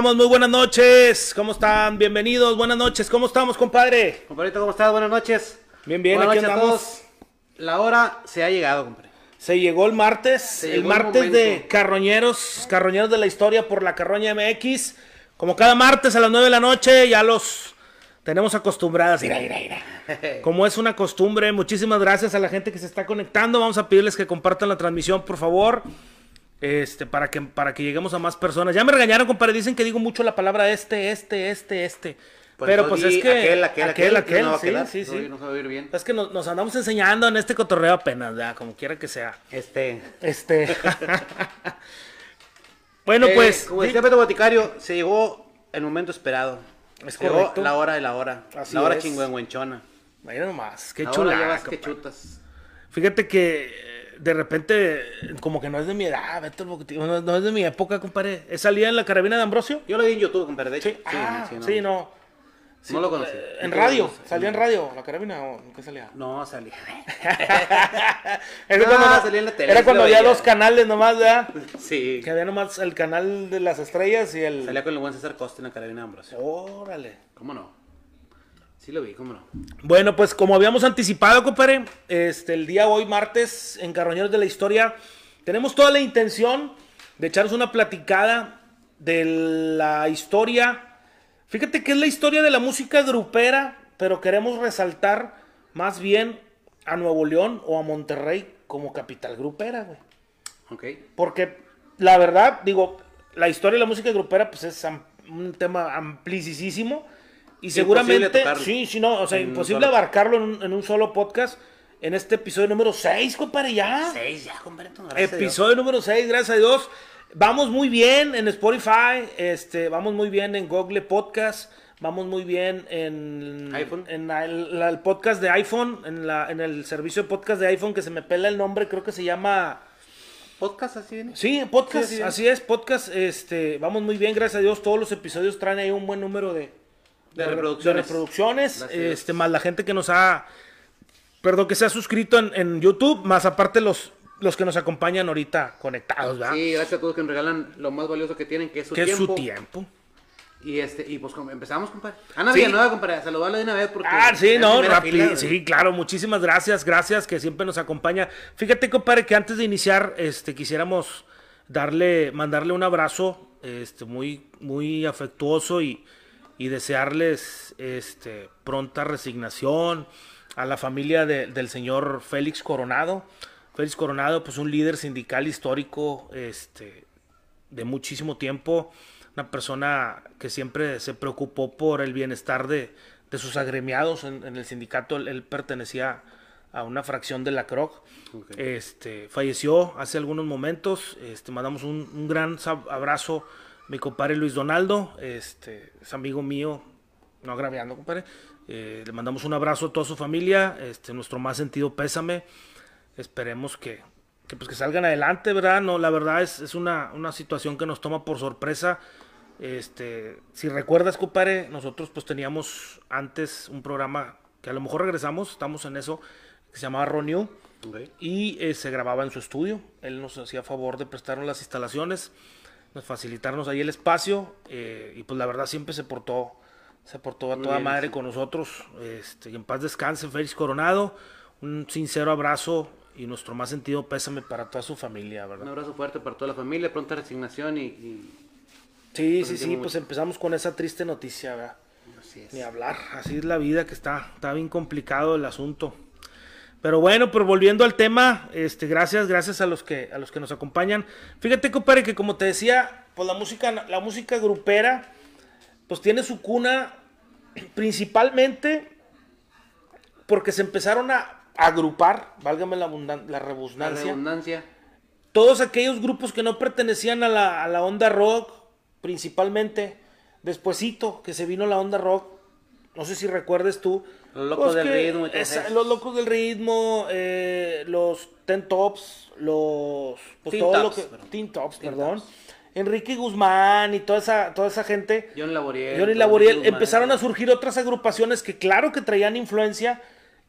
estamos? Muy buenas noches. ¿Cómo están? Bienvenidos. Buenas noches. ¿Cómo estamos, compadre? Compadrito, ¿cómo estás? Buenas noches. Bien, bien, Buenas aquí noches a andamos. todos. La hora se ha llegado, compadre. Se llegó el martes, el llegó el martes de. Carroñeros, Carroñeros de la Historia por la Carroña MX. Como cada martes a las 9 de la noche, ya los tenemos acostumbrados. Mira, mira, mira. Como es una costumbre, muchísimas gracias a la gente que se está conectando. Vamos a pedirles que compartan la transmisión, por favor. Este, para que, para que lleguemos a más personas. Ya me regañaron, compadre. Dicen que digo mucho la palabra este, este, este, este. Pero pues es que. Aquel, aquel, aquel, aquel, no va a sí, quedar, sí, no, sí. No se va a oír bien. Es que nos, nos andamos enseñando en este cotorreo apenas, ya, como quiera que sea. Este. Este. bueno, eh, pues. Como decía Beto Boticario, se llegó el momento esperado. Es Se llegó correcto. la hora de la hora. Así la hora chingüengüenchona. Mira nomás, qué que compadre. chutas. Fíjate que de repente, como que no es de mi edad, Beto el no, no es de mi época, compadre. ¿Es salida en la carabina de Ambrosio? Yo lo vi en YouTube, compadre. De hecho, Sí, ah, no. sí, no. Sí, No lo conocí. eh, en radio, salía en radio, la carabina o en qué salía. No, salía. Era No, cuando, salía en la tele, era cuando había dos canales nomás, ¿verdad? sí. Que había nomás el canal de las estrellas y el. Salía con el buen César Costa en la carabina de Ambrosio. Órale. ¿Cómo no? Sí lo vi, ¿cómo no? Bueno, pues como habíamos anticipado, compadre, este, el día hoy, martes, en Carroñeros de la Historia, tenemos toda la intención de echarnos una platicada de la historia. Fíjate que es la historia de la música grupera, pero queremos resaltar más bien a Nuevo León o a Monterrey como capital grupera, güey. Ok. Porque la verdad, digo, la historia de la música grupera pues es un tema amplísimo y seguramente sí, sí, no, o sea, imposible abarcarlo en un, en un solo podcast en este episodio número 6, compadre, ya. Seis ya, compadre. gracias a Dios. Episodio número 6, gracias a Dios. Vamos muy bien en Spotify, este, vamos muy bien en Google Podcast, vamos muy bien en, iPhone. en el, la- el podcast de iPhone, en, la, en el servicio de podcast de iPhone que se me pela el nombre, creo que se llama... Podcast así viene. Sí, podcast, Sí, sí. así es, podcast, este, vamos muy bien, gracias a Dios, todos los episodios traen ahí un buen número de, De re- reproducciones. de este, más la gente que nos ha, perdón, que se ha suscrito en, en YouTube, más aparte los, los que nos acompañan ahorita conectados, ¿verdad? Sí, gracias a todos que nos regalan lo más valioso que tienen, que es su que es tiempo. su tiempo. Y este, y pues empezamos, compadre. Ana Sí. Villanueva, compadre, saludarla de una vez porque. Ah, sí, no, rápido. fila. Sí, claro, muchísimas gracias, gracias que siempre nos acompaña. Fíjate, compadre, que antes de iniciar, este, quisiéramos darle, mandarle un abrazo, este, muy, muy afectuoso y, y desearles, este, pronta resignación a la familia de- del señor Félix Coronado. Félix Coronado, pues un líder sindical histórico, este, de muchísimo tiempo, una persona que siempre se preocupó por el bienestar de, de sus agremiados. En, en el sindicato, él, él pertenecía a una fracción de la CROC, este, falleció hace algunos momentos, este, mandamos un, un gran abrazo mi compadre Luis Donaldo, este, es amigo mío, no agraviando, compadre, eh, le mandamos un abrazo a toda su familia, este, nuestro más sentido pésame, esperemos que, que, pues, que salgan adelante, ¿verdad? No, la verdad es, es una, una situación que nos toma por sorpresa. Este, si recuerdas, compadre, nosotros pues teníamos antes un programa que a lo mejor regresamos, estamos en eso, que se llamaba Renew Ok. y eh, se grababa en su estudio. Él nos hacía favor de prestarnos las instalaciones, nos facilitarnos ahí el espacio eh, y pues la verdad siempre se portó, se portó a Muy toda bien, madre sí. con nosotros. Este, y en paz descanse, Félix Coronado. Un sincero abrazo y nuestro más sentido pésame para toda su familia, Un ¿verdad? abrazo fuerte para toda la familia, pronta resignación y. y- Sí, sí, sí, pues empezamos con esa triste noticia, ¿verdad? Así es. Ni hablar, así es la vida que está, está bien complicado el asunto. Pero bueno, pero volviendo al tema, este, gracias, gracias a los que, a los que nos acompañan. Fíjate, compadre, que como te decía, pues la música, la música grupera, pues tiene su cuna principalmente porque se empezaron a agrupar, válgame la, la La rebusnancia, redundancia. todos aquellos grupos que no pertenecían a la, a la onda rock, principalmente, despuesito que se vino la onda rock, no sé si recuerdes tú. Los Locos del que Ritmo y todo esa- eso. los locos del ritmo, eh, los Ten Tops, los... Pues Teen todo Tops, lo que... perdón. Teen Tops, Teen perdón. Enrique Guzmán y toda esa, toda esa gente. Johnny Laboriel. Johnny Laboriel, Guzmán. empezaron a surgir otras agrupaciones que claro que traían influencia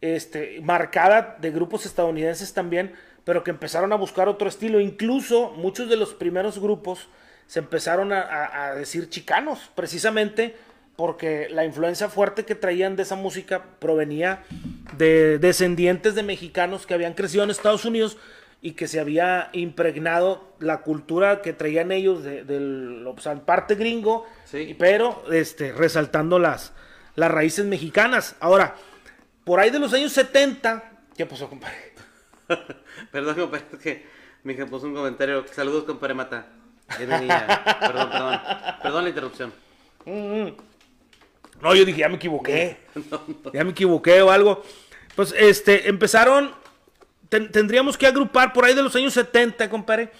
este, marcada de grupos estadounidenses también, pero que empezaron a buscar otro estilo. Incluso muchos de los primeros grupos se empezaron a, a- a decir chicanos, precisamente porque la influencia fuerte que traían de esa música provenía de descendientes de mexicanos que habían crecido en Estados Unidos y que se había impregnado la cultura que traían ellos de, del o sea, parte gringo, Sí. pero este, resaltando las, las raíces mexicanas. Ahora, por ahí de los años 70, ¿qué pasó, compadre? Perdón, compadre, es que mi hija puso un comentario. Saludos, compadre Mata. Es mi niña. Perdón, perdón. Perdón la interrupción. No, yo dije, ya me equivoqué. Ya me equivoqué o algo. Pues este, empezaron. ten- tendríamos que agrupar por ahí de los años 70, compadre.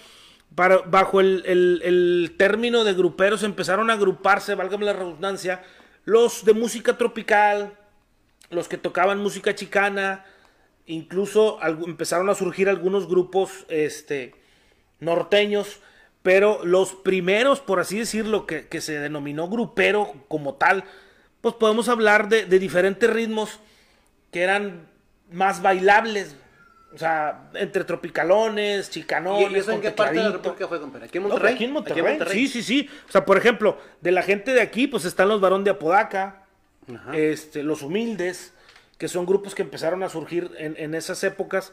Para, bajo el, el- el término de gruperos empezaron a agruparse, válgame la redundancia, los de música tropical, los que tocaban música chicana, incluso empezaron a surgir algunos grupos este, norteños, pero los primeros, por así decirlo, que, que se denominó grupero como tal, pues podemos hablar de, de diferentes ritmos que eran más bailables, o sea, entre tropicalones, chicanones, ¿Y eso en qué parte de la. República fue, compadre? ¿Aquí en No, pues Monterrey? aquí en Monterrey. Sí, sí, sí. O sea, por ejemplo, de la gente de aquí, pues están los varón de Apodaca, Ajá. este, los humildes, que son grupos que empezaron a surgir en, en esas épocas.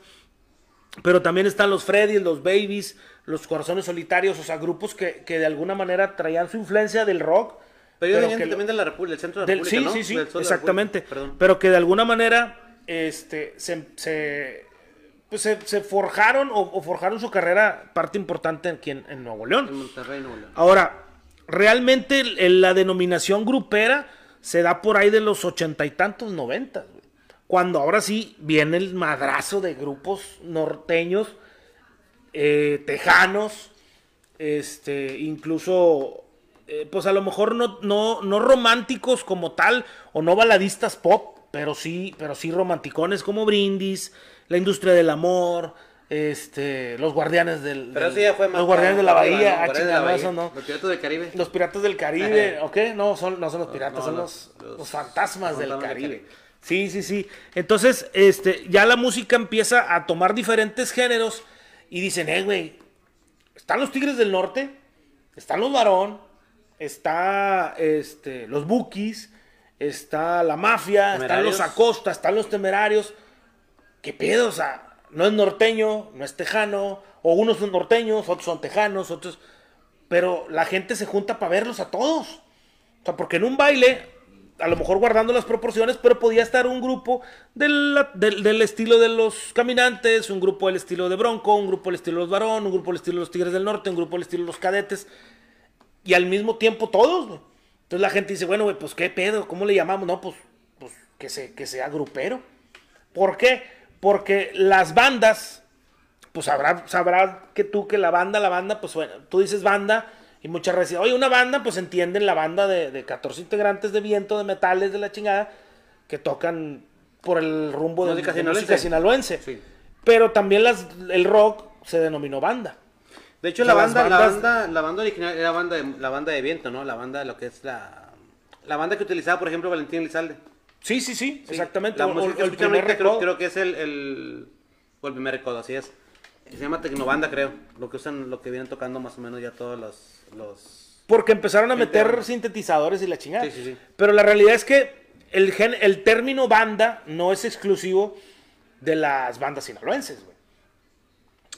Pero también están los Freddy, los Babies, los Corazones Solitarios, o sea, grupos que, que de alguna manera traían su influencia del rock. Pero ellos venían que lo- también de la República, del centro de la del- República, sí, ¿no? sí, sí, exactamente. Pero que de alguna manera este, se, se, pues se, se forjaron o, o forjaron su carrera parte importante aquí en, en Nuevo León. En Monterrey, Nuevo León. Ahora, realmente el- la denominación grupera se da por ahí de los ochenta y tantos, noventas, güey. Cuando ahora sí viene el madrazo de grupos norteños, eh, tejanos, este, incluso, eh, pues a lo mejor no, no, no románticos como tal, o no baladistas pop, pero sí, pero sí romanticones como Brindis, La Industria del Amor, este, Los Guardianes del... Pero del- eso ya fue más Los Guardianes de la arriba, Bahía, ¿no? ah, eso Bahía. no. Los piratas del Caribe. Los piratas del Caribe, ¿ok? No, son, no son los piratas, No, son los- los, fantasmas del fantasmas del Caribe. Caribe. Sí, sí, sí. Entonces, este, ya la música empieza a tomar diferentes géneros y dicen, eh, güey, están los Tigres del Norte, están los Varón, está este, los Bookies, está la Mafia, están los Acosta, están los Temerarios. ¿Qué pedo? O sea, no es norteño, no es tejano, o unos son norteños, otros son tejanos, otros... Pero la gente se junta para verlos a todos. O sea, porque en un baile, a lo mejor guardando las proporciones, pero podía estar un grupo del, del, del estilo de los caminantes, un grupo del estilo de Bronco, un grupo del estilo de los Varón, un grupo del estilo de los Tigres del Norte, un grupo del estilo de los Cadetes, y al mismo tiempo todos, güey. Entonces la gente dice, bueno, güey, pues qué pedo, ¿cómo le llamamos? No, pues, pues que, se, que sea grupero. ¿Por qué? Porque las bandas, pues sabrá, sabrá que tú que la banda, la banda, pues bueno, tú dices banda y muchas veces, oye, una banda, pues entienden la banda de, de 14 integrantes de viento, de metales, de la chingada, que tocan por el rumbo de, de música sinaloense. Sí. Pero también las, el rock se denominó banda. De hecho, la banda, la banda, la banda original era banda de, la banda de viento, ¿no? La banda, lo que es la, la banda que utilizaba, por ejemplo, Valentín Elizalde. Sí, sí, sí, Sí. exactamente. La O- música el primer creo, creo que es el, el, o el primer recodo, así es. Se llama Tecnobanda, creo. Lo que usan, lo que vienen tocando más o menos ya todos los, los... Porque empezaron a meter sintetizadores y la chingada. Sí, sí, sí. Pero la realidad es que el, gen- el término banda no es exclusivo de las bandas sinaloenses,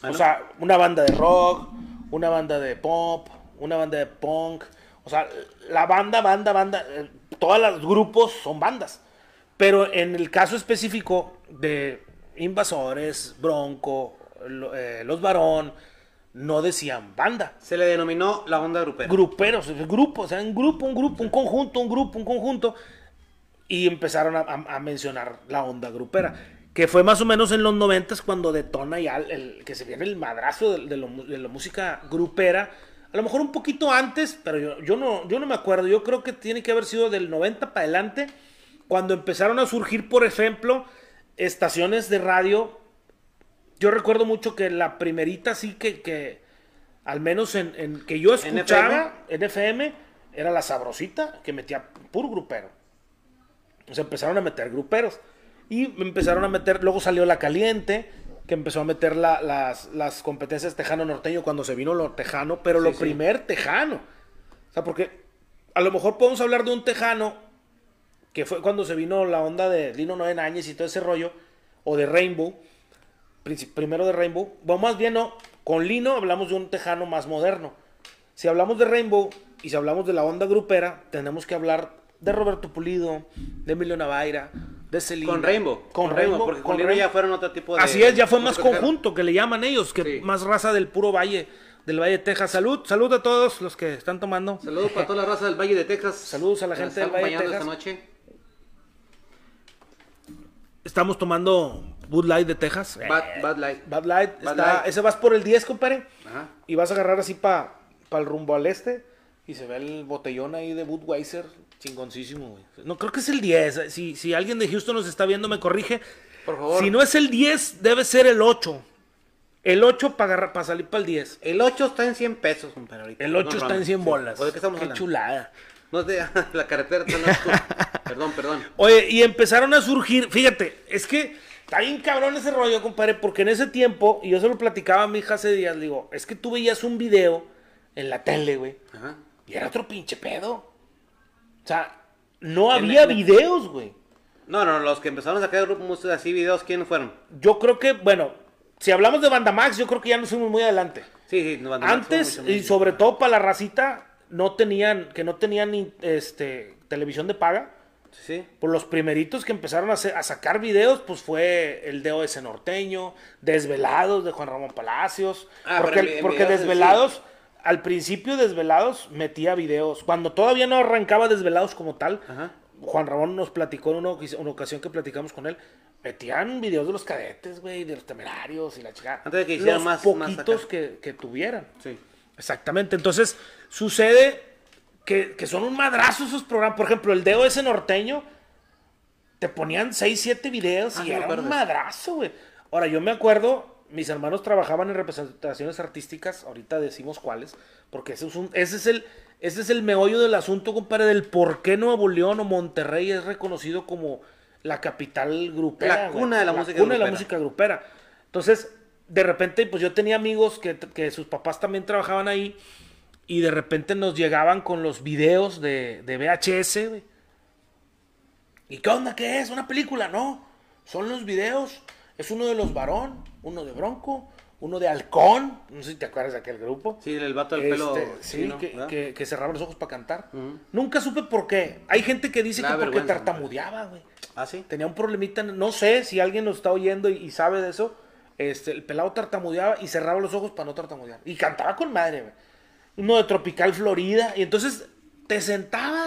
Ah, O sea, una banda de rock, una banda de pop, una banda de punk. O sea, la banda, banda, banda, eh, todos los grupos son bandas. Pero en el caso específico de Invasores, Bronco, lo- eh, Los Varón, no decían banda. Se le denominó la onda grupera. Gruperos, grupos, o sea, un grupo, un grupo, un conjunto, un grupo, un conjunto. Y empezaron a, a- a mencionar la onda grupera. Que fue más o menos en los noventas cuando detona ya el, el- que se viene el madrazo de, de lo de la música grupera. A lo mejor un poquito antes, pero yo, yo, no, yo no me acuerdo. Yo creo que tiene que haber sido del 90 para adelante. Cuando empezaron a surgir, por ejemplo, estaciones de radio. Yo recuerdo mucho que la primerita sí que, que al menos en, en- que yo ¿En escuchaba en FM, era la sabrosita que metía puro grupero. O sea, empezaron a meter gruperos. Y empezaron a meter, luego salió la caliente, que empezó a meter la- las, las competencias tejano norteño cuando se vino lo tejano, pero Sí, lo sí. primer tejano. O sea, porque a lo mejor podemos hablar de un tejano que fue cuando se vino la onda de Lino Noen Áñez y todo ese rollo, o de Rainbow, primero de Rainbow, o más bien no, con Lino hablamos de un tejano más moderno. Si hablamos de Rainbow y si hablamos de la onda grupera, tenemos que hablar de Roberto Pulido, de Emilio Navaira, de. Con Rainbow. Con, Rainbow. porque con Lino ya Rainbow. fueron otro tipo de. Así es, ya fue más conjunto, que le llaman ellos, que Sí. más raza del puro valle, del Valle de Texas. Salud, salud a todos los que están tomando. Saludos para toda la raza del Valle de Texas. Saludos a la gente del está Valle de acompañando Texas. esta noche. Estamos tomando Bud Light de Texas. Bad, Bad Light. Bad Light. Bad está- Light. Ese vas por el 10, compadre. Ajá. Y vas a agarrar así para el rumbo al este. Y se ve el botellón ahí de Budweiser. Chingoncísimo, güey. No, creo que es el 10. Si, si alguien de Houston nos está viendo, me corrige. Por favor. Si no es el 10, debe ser el 8. El 8 para salir para el 10. El 8 está en 100 pesos, compadre. ahorita. El 8 No está en 100 Sí. bolas. ¿O ¿De qué estamos Qué hablando? chulada. No de la carretera. está en la- perdón, perdón. Oye, y empezaron a surgir, fíjate, es que está bien cabrón ese rollo, compadre, porque en ese tiempo, y yo se lo platicaba a mi hija hace días, le digo, es que tú veías un video en la tele, güey, Ajá. y era otro pinche pedo. O sea, no había videos, güey. No, no, los que empezaron a sacar grupos música así, videos, ¿quiénes fueron? Yo creo que, bueno, si hablamos de Bandamax, yo creo que ya nos fuimos muy adelante. Sí, sí, no, Banda Max fue Antes, mucho y sobre todo para la racita, no tenían, que no tenían este, televisión de paga. Sí, sí. Pues los primeritos que empezaron a, hacer- a sacar videos, pues fue el DOS norteño, Desvelados de Juan Ramón Palacios. Ah, porque porque Desvelados, al principio Desvelados metía videos. Cuando todavía no arrancaba Desvelados como tal, Ajá. Juan Ramón nos platicó en una, ocasión que platicamos con él. Metían videos de los cadetes, güey, de los temerarios y la chica. Antes de que hicieran los más- más poquitos acá. que, que tuvieran. Sí. Exactamente. Entonces, sucede que, que son un madrazo esos programas. Por ejemplo, el DOS norteño, te ponían 6, 7 videos Ah, y era un madrazo, güey. Ahora, yo me acuerdo, mis hermanos trabajaban en representaciones artísticas, ahorita decimos cuáles, porque ese es, un- ese es el... Ese es el meollo del asunto, compadre, del por qué Nuevo León o Monterrey es reconocido como la capital grupera. La cuna de la música cuna de la grupera. música grupera. Entonces, de repente, pues yo tenía amigos que, que sus papás también trabajaban ahí y de repente nos llegaban con los videos de, de VHS, güey. ¿Y qué onda? ¿Qué es? ¿Una película? No. Son los videos. Es uno de los varón, uno de Bronco, uno de Halcón. No sé si te acuerdas de aquel grupo. Sí, el vato del pelo. Este, sí, chino, que, ¿verdad? que- que cerraba los ojos para cantar. Nunca supe por qué. Hay gente que dice que porque tartamudeaba, güey. Ah, sí. Tenía un problemita, no sé si alguien nos está oyendo y, y sabe de eso. Este, el pelado tartamudeaba y cerraba los ojos para no tartamudear. Y cantaba con madre, güey. Uno de Tropical Florida. Y entonces te sentabas.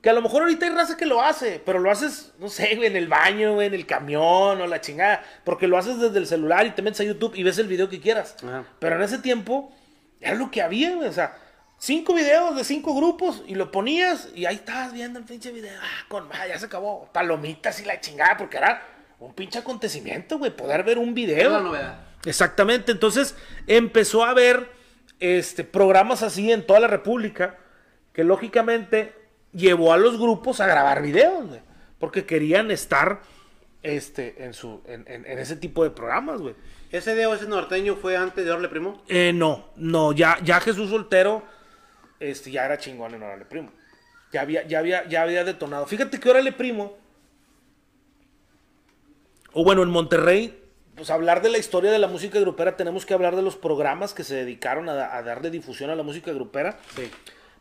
Que a lo mejor ahorita hay raza que lo hace, pero lo haces, no sé, güey, en el baño, güey, en el camión o la chingada. Porque lo haces desde el celular y te metes a YouTube y ves el video que quieras. Ajá. Pero en ese tiempo era lo que había, güey. O sea, cinco videos de cinco grupos y lo ponías y ahí estabas viendo el pinche video. Ah, con ya se acabó. Palomitas y la chingada, porque era un pinche acontecimiento, güey, poder ver un video. la novedad. Exactamente, entonces empezó a haber este, programas así en toda la República que lógicamente llevó a los grupos a grabar videos, güey, porque querían estar este, en, su, en, en- en ese tipo de programas, güey. ¿Ese ese norteño fue antes de Orle Primo? Eh, no, no, ya, ya Jesús Soltero este, ya era chingón en Órale Primo. Ya había, ya, había, ya había detonado. Fíjate que Órale Primo, o bueno, en Monterrey, pues hablar de la historia de la música grupera, tenemos que hablar de los programas que se dedicaron a, a darle difusión a la música grupera. Sí.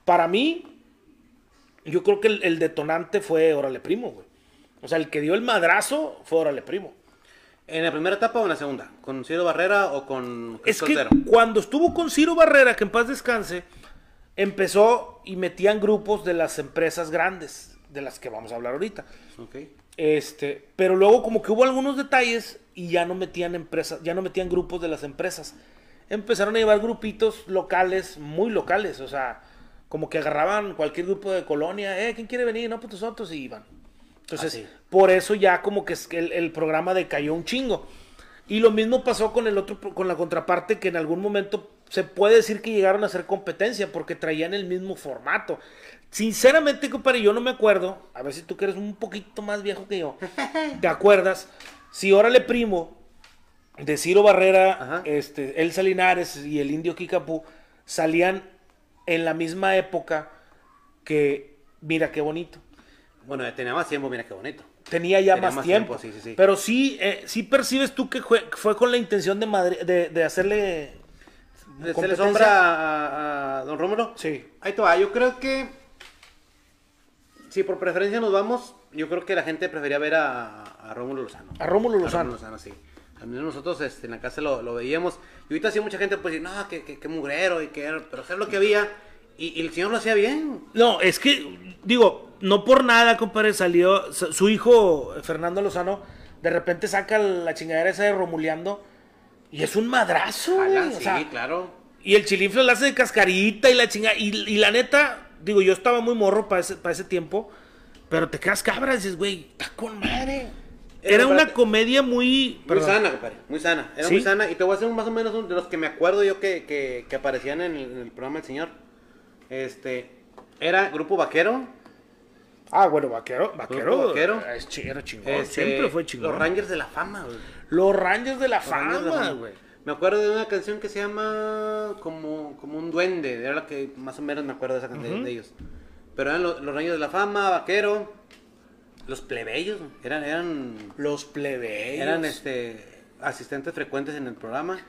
Para mí, yo creo que el, el detonante fue Órale Primo, güey. O sea, el que dio el madrazo fue Órale Primo. ¿En la primera etapa o en la segunda? ¿Con Ciro Barrera o con Es que Soltero? cuando estuvo con Ciro Barrera, que en paz descanse, empezó y metían grupos de las empresas grandes, de las que vamos a hablar ahorita. Ok. Este, pero luego como que hubo algunos detalles y ya no metían empresas, ya no metían grupos de las empresas. Empezaron a llevar grupitos locales, muy locales, o sea, como que agarraban cualquier grupo de colonia, eh, ¿quién quiere venir? No, pues nosotros y iban. Entonces, Así. por eso ya como que el, el programa decayó un chingo. Y lo mismo pasó con el otro, con la contraparte que en algún momento se puede decir que llegaron a hacer competencia porque traían el mismo formato. Sinceramente, compadre, yo no me acuerdo. A ver si tú que eres un poquito más viejo que yo. ¿Te acuerdas? Si Órale Primo de Ciro Barrera, Ajá. este, El Salinares y el Indio Kikapú salían en la misma época que Mira qué bonito. Bueno, tenía más tiempo, mira qué bonito. Tenía ya Tenía más, más tiempo. tiempo, sí, sí, sí. Pero sí, eh, sí percibes tú que fue, fue con la intención de, Madri- de, de hacerle. ¿De hacerle sombra a, a Don Rómulo? Sí. Ahí te va, yo creo que si por preferencia nos vamos, yo creo que la gente prefería ver a, a Rómulo Lozano. A Rómulo Lozano. Lozano, sí. Menos nosotros este, en la casa lo, lo veíamos. Y ahorita sí mucha gente pues dice, no, que, que, que mugrero y que era, pero hacer lo que había. Y, y el señor lo hacía bien. No, es que, digo, no por nada, compadre, salió su hijo, Fernando Lozano, de repente saca la chingadera esa de Romuleando y es un madrazo, o sí, sea, claro. y el chilifle la hace de cascarita y la chinga, y, y la neta, digo, yo estaba muy morro para ese, para ese tiempo, pero te quedas cabra y dices, güey, está con madre. Era Era una comedia muy... Muy perdón. sana, compadre, muy sana. Era ¿Sí? muy sana. Y te voy a hacer un- más o menos un- de los que me acuerdo yo que, que, que aparecían en el, en el programa del señor. Este, era Grupo Vaquero. Ah, bueno, vaquero, vaquero, Grupo Vaquero. es chi- era chingón, este, siempre fue chingón. Los Rangers de la Fama, güey. Los Rangers de la Los Rangers de la fama, güey. Me acuerdo de una canción que se llama como, como un duende. Era la que más o menos me acuerdo de esa canción de ellos. Pero eran los, los Rangers de la Fama, Vaquero. Los plebeyos, eran, eran Los plebeyos. Eran este asistentes frecuentes en el programa.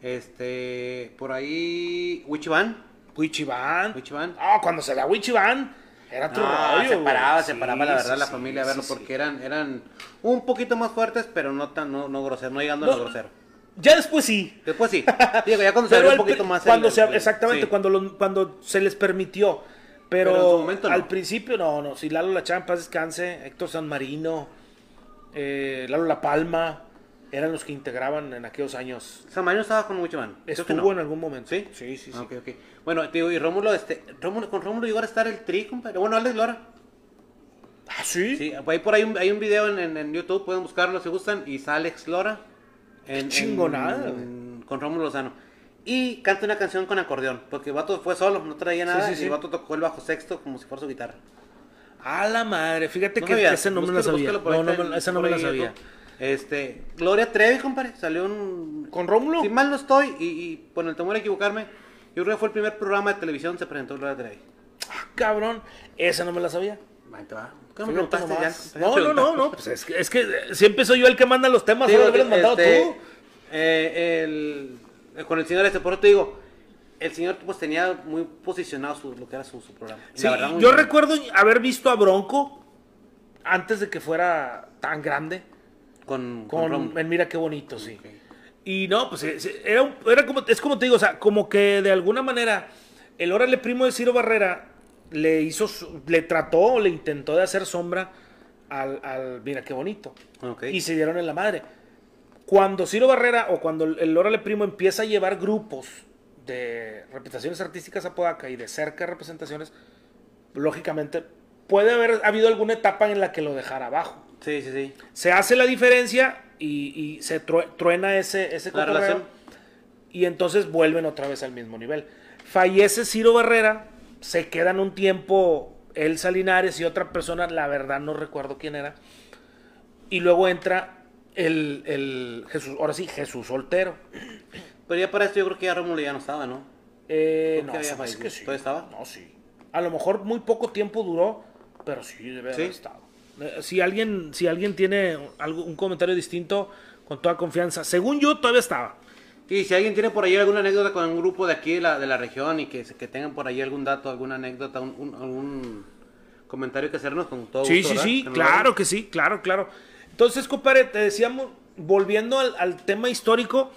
Este, por ahí Wichiban. Wichiban. Wichiban. Ah, cuando se da Wichiban, era otro No, rollo. separaba, güey. separaba Sí, la verdad sí, la familia a verlo sí. porque eran eran un poquito más fuertes, pero no tan no, no grosero, no llegando a No, lo grosero. Ya después sí. Después sí. Digo, ya cuando se abrió un poquito más el- cuando se, el- exactamente, cuando, lo- cuando se les permitió. Pero, Pero en su momento no. al principio no, no. Si Lalo La Champa, descanse, Héctor San Marino, eh, Lalo La Palma, eran los que integraban en aquellos años. Samario estaba con que Estuvo no. en algún momento. ¿Sí? Sí, sí, sí. Bueno, te digo, y Rómulo, este, Rómulo, con Rómulo llegó a estar el tri, compadre. Bueno, Alex Lora. Ah, sí. Sí, ahí por ahí un- hay un video en, en- en YouTube, pueden buscarlo si gustan, y sale Alex Lora. En, chingonada, en- con Rómulo Lozano. Y canta una canción con acordeón, porque el vato fue solo, no traía nada, sí, y el vato tocó el bajo sexto como si fuera su guitarra. A la madre. Fíjate No que sabía, ese no me la sabía. por No, no, en- esa no por me la sabía. Este, Gloria Trevi, compadre, salió un... ¿Con Rómulo? Si mal no estoy, y, y con el temor a equivocarme, yo creo que fue el primer programa de televisión se presentó Gloria Trevi. Ah, cabrón. Esa no me la sabía. Ahí te va. ¿Qué me Fíjate preguntaste nomás. ya? No, no, no, no. Pues es que, es que siempre soy yo el que manda los temas. Ahora lo hubieras mandado este, tú. eh, el- eh, con el señor este, por eso te digo, el señor pues tenía muy posicionado su, lo que era su, su programa. Sí, verdad, yo bien. recuerdo haber visto a Bronco antes de que fuera tan grande. con, Con, Rómulo. en Mira qué bonito, sí. Y no, pues eh, eh, era, un- era como, es como te digo, o sea, como que de alguna manera el órale primo de Ciro Barrera le hizo, su- le trató o le intentó de hacer sombra al, al Mira qué bonito. Ok. Y se dieron en la madre. Cuando Ciro Barrera o cuando el órale primo empieza a llevar grupos de representaciones artísticas a Podaca y de cerca representaciones, lógicamente puede haber habido alguna etapa en la que lo dejara abajo Sí, sí, sí. se hace la diferencia y, y se true- truena ese, ese La relación. y entonces vuelven otra vez al mismo nivel. Fallece Ciro Barrera, se quedan un tiempo él Salinares y otra persona, la verdad no recuerdo quién era, y luego entra el, el Jesús, ahora sí, Jesús soltero. Pero ya para esto yo creo que ya Rómulo ya no estaba, ¿no? Eh, ¿Por no, había que sí. ¿Todavía estaba? No, sí. A lo mejor muy poco tiempo duró, pero sí debe haber ¿Sí? estado. Eh, Si alguien, si alguien tiene algo, un comentario distinto, con toda confianza. Según yo, todavía estaba. Y si alguien tiene por ahí alguna anécdota con un grupo de aquí de la, de la región y que, que tengan por ahí algún dato, alguna anécdota, un, un- algún comentario que hacernos con todo Sí, gusto, sí, ¿verdad? sí, claro que sí, claro, claro. Entonces, compadre, te decíamos, volviendo al, al tema histórico,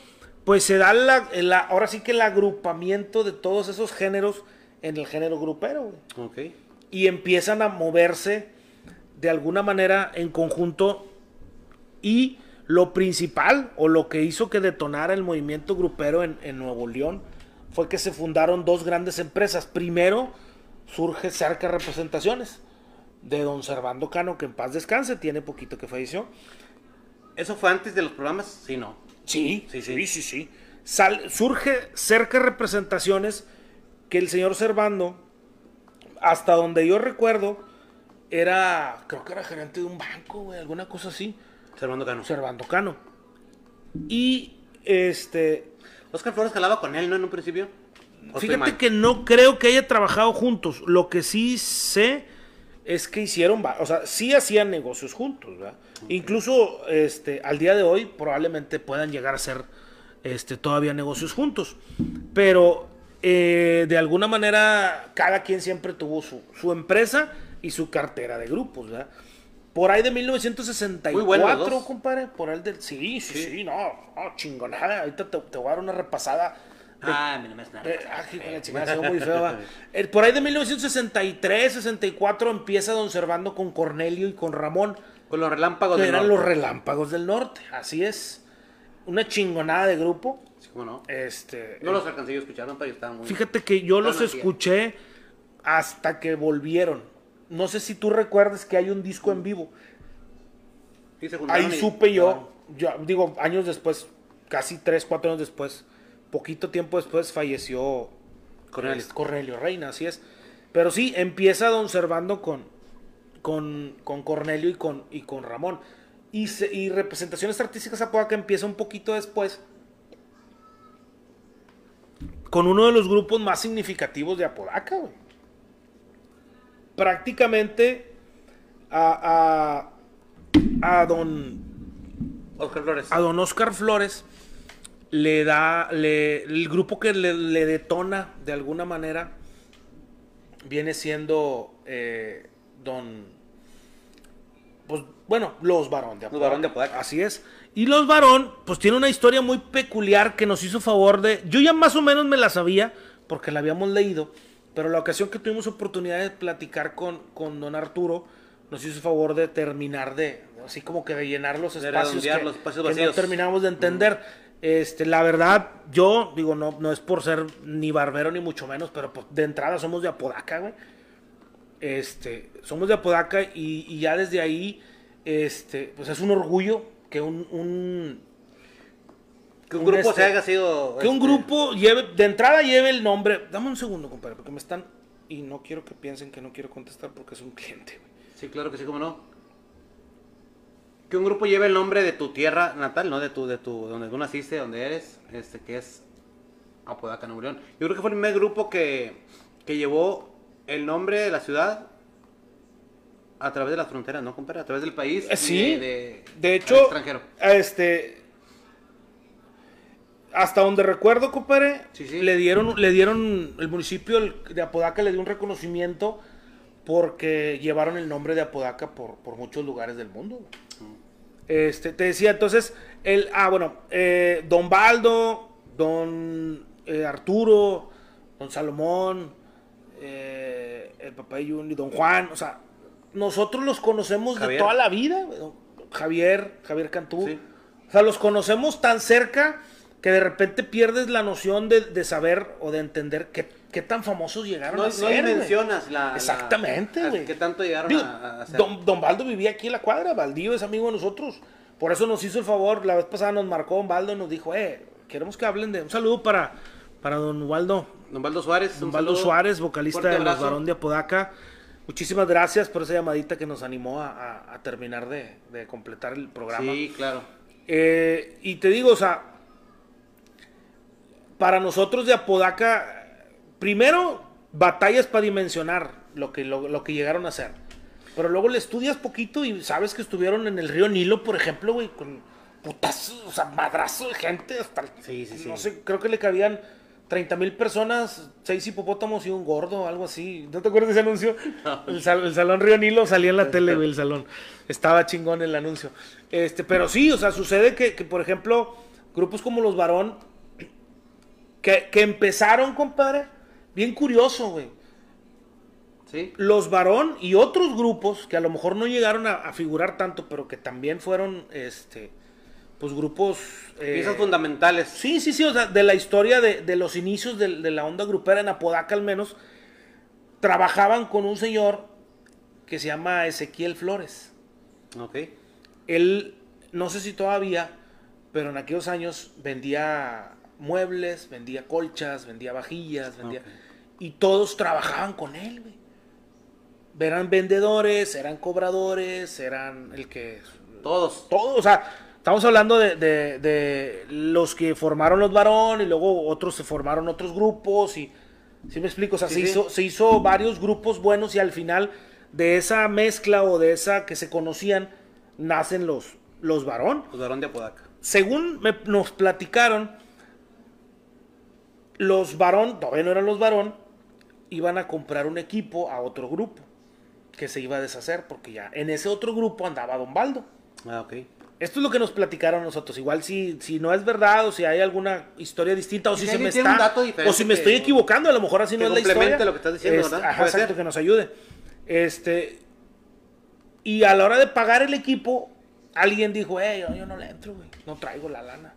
pues se da la, la- ahora sí que el agrupamiento de todos esos géneros en el género grupero, güey. Ok. y empiezan a moverse de alguna manera en conjunto y lo principal o lo que hizo que detonara el movimiento grupero en, en Nuevo León fue que se fundaron dos grandes empresas. Primero surge Cerca Representaciones de don Servando Cano, que en paz descanse, tiene poquito que falleció. ¿Eso fue antes de los programas? Sí, no. Sí, Sí, sí, sí. sí, sí. Sal- surge cerca representaciones que el señor Servando, hasta donde yo recuerdo, era, creo que era gerente de un banco, güey, alguna cosa así, Servando Cano. Servando Cano. Y este, Oscar Flores jalaba con él, ¿no? En un principio. ¿O estoy fíjate que no creo que haya trabajado juntos. Lo que sí sé es que hicieron, o sea, sí hacían negocios juntos, ¿verdad? Incluso, este, al día de hoy probablemente puedan llegar a hacer, este, todavía negocios juntos. Pero eh, de alguna manera cada quien siempre tuvo su, su empresa y su cartera de grupos, ¿verdad? Por ahí de 1964, Muy buenos los dos. compadre, por ahí del... Sí, sí, sí, no, no, chingonada. Ahorita te, te voy a dar una repasada. De Ah, mira, me es eh, ah, hijo de la chingada, se ve muy feo, va. Eh, Por ahí de 1963, 64 empieza Don Servando con Cornelio y con Ramón, Con los relámpagos que del eran norte. los relámpagos del norte. Así es. Una chingonada de grupo. Sí, ¿cómo no? Este, No los alcancé yo a escuchar, ¿no? pero estaban muy... Fíjate que yo los escuché hasta que volvieron. No sé si tú recuerdas que hay un disco en vivo. Sí, se juntaron Ahí y- supe yo, yo, digo, años después, casi 3, 4 años después, poquito tiempo después falleció Cornelio. Cornelio Reina, así es. Pero sí, empieza Don Servando con, con, con Cornelio y con, y con Ramón. Y, se- y representaciones artísticas Apodaca empieza un poquito después con uno de los grupos más significativos de Apodaca, güey. Prácticamente a, a, a don Oscar Flores. a don Oscar Flores le da, le- el grupo que le, le detona de alguna manera viene siendo eh, don, pues bueno, los varón de Los Varón de Apodaca. Así es. Y los varón, pues tiene una historia muy peculiar que nos hizo favor de, yo ya más o menos me la sabía porque la habíamos leído, pero la ocasión que tuvimos oportunidad de platicar con, con don Arturo, nos hizo favor de terminar de, así como que de llenar los De espacios, redondear que, los espacios que no terminamos de entender. Este, la verdad, yo digo, no, no es por ser ni barbero ni mucho menos, pero pues, de entrada somos de Apodaca, güey. Este, somos de Apodaca y, y ya desde ahí, este, pues es un orgullo que un, un- que un un grupo este- se haya sido... que un este, grupo lleve, de entrada lleve el nombre. Dame un segundo, compadre, porque me están y no quiero que piensen que no quiero contestar porque es un cliente. güey. Sí, claro que sí, cómo no. Que un grupo lleve el nombre de tu tierra natal, ¿no? De tu, de tu, donde tú naciste, donde eres, este, que es Apodaca, Nuevo León. Yo creo que fue el primer grupo que, que llevó el nombre de la ciudad a través de las fronteras, ¿no, compadre? A través del país. Eh, sí. De, de- De al hecho, extranjero. este. Hasta donde recuerdo, compadre, Sí, sí. le dieron, le dieron, el municipio de Apodaca le dio un reconocimiento porque llevaron el nombre de Apodaca por, por muchos lugares del mundo. Este, te decía, entonces, el, ah, bueno, eh, don Baldo, don eh, Arturo, don Salomón, eh, el papá de Juni, don Juan, o sea, nosotros los conocemos de toda la vida, don Javier, Javier Cantú, Sí. o sea, los conocemos tan cerca que de repente pierdes la noción de, de saber o de entender qué, qué tan famosos llegaron No, a no ser. güey. dimensionas la, Exactamente, güey. ¿Qué tanto llegaron Digo, a, a hacer? don, don Baldo vivía aquí en la cuadra, Baldío es amigo de nosotros. Por eso nos hizo el favor, la vez pasada nos marcó Don Baldo y nos dijo, eh, queremos que hablen de... Un saludo para, para don Waldo, Don Baldo Suárez. don Baldo. Suárez, vocalista de Los. Barón de Apodaca. Muchísimas gracias por esa llamadita que nos animó a, a- a terminar de, de completar el programa. Sí, claro. Eh, y te digo, o sea, para nosotros de Apodaca, primero, batallas para dimensionar lo que, lo, lo que llegaron a hacer. Pero luego le estudias poquito y sabes que estuvieron en el río Nilo, por ejemplo, güey, con putazos, o sea, madrazo de gente hasta... Sí, sí, sí. No sé, creo que le cabían 30 mil personas, seis hipopótamos y un gordo, algo así. ¿No te acuerdas de ese anuncio? El, sal- el salón Río Nilo salía en la tele, güey, el salón. Estaba chingón el anuncio. Este, pero sí, o sea, sucede que, que, por ejemplo, grupos como los Varón, que, que empezaron, compadre, bien curioso, güey. Sí. Los Varón y otros grupos que a lo mejor no llegaron a, a figurar tanto, pero que también fueron, este, pues grupos... eh, Piezas fundamentales. Sí, sí, sí, o sea, de la historia de, de los inicios de, de la onda grupera en Apodaca al menos, trabajaban con un señor que se llama Ezequiel Flores. Ok. Él, no sé si todavía, pero en aquellos años vendía muebles, vendía colchas, vendía vajillas, vendía... Y todos trabajaban con él, güey. Eran vendedores, eran cobradores, eran el que... Todos. Todo, o sea, Estamos hablando de, de- de los que formaron los varón y luego otros se formaron otros grupos y... ¿Sí me explico? O sea, Sí, se, sí. Hizo, se hizo varios grupos buenos y al final de esa mezcla o de esa que se conocían nacen los, los varón. Pues varón de Apodaca. Según me- nos platicaron, los varón, todavía no eran los varón, iban a comprar un equipo a otro grupo que se iba a deshacer porque ya en ese otro grupo andaba Don Baldo. Ah, ok. Esto es lo que nos platicaron nosotros. Igual si, si no es verdad o si hay alguna historia distinta o si se me está o si me estoy equivocando, a lo mejor así no es la historia. lo que estás diciendo, ¿verdad? Ajá, exacto, ser. que nos ayude. Este y a la hora de pagar el equipo, alguien dijo, "Eh, yo, yo no le entro, güey. No traigo la lana."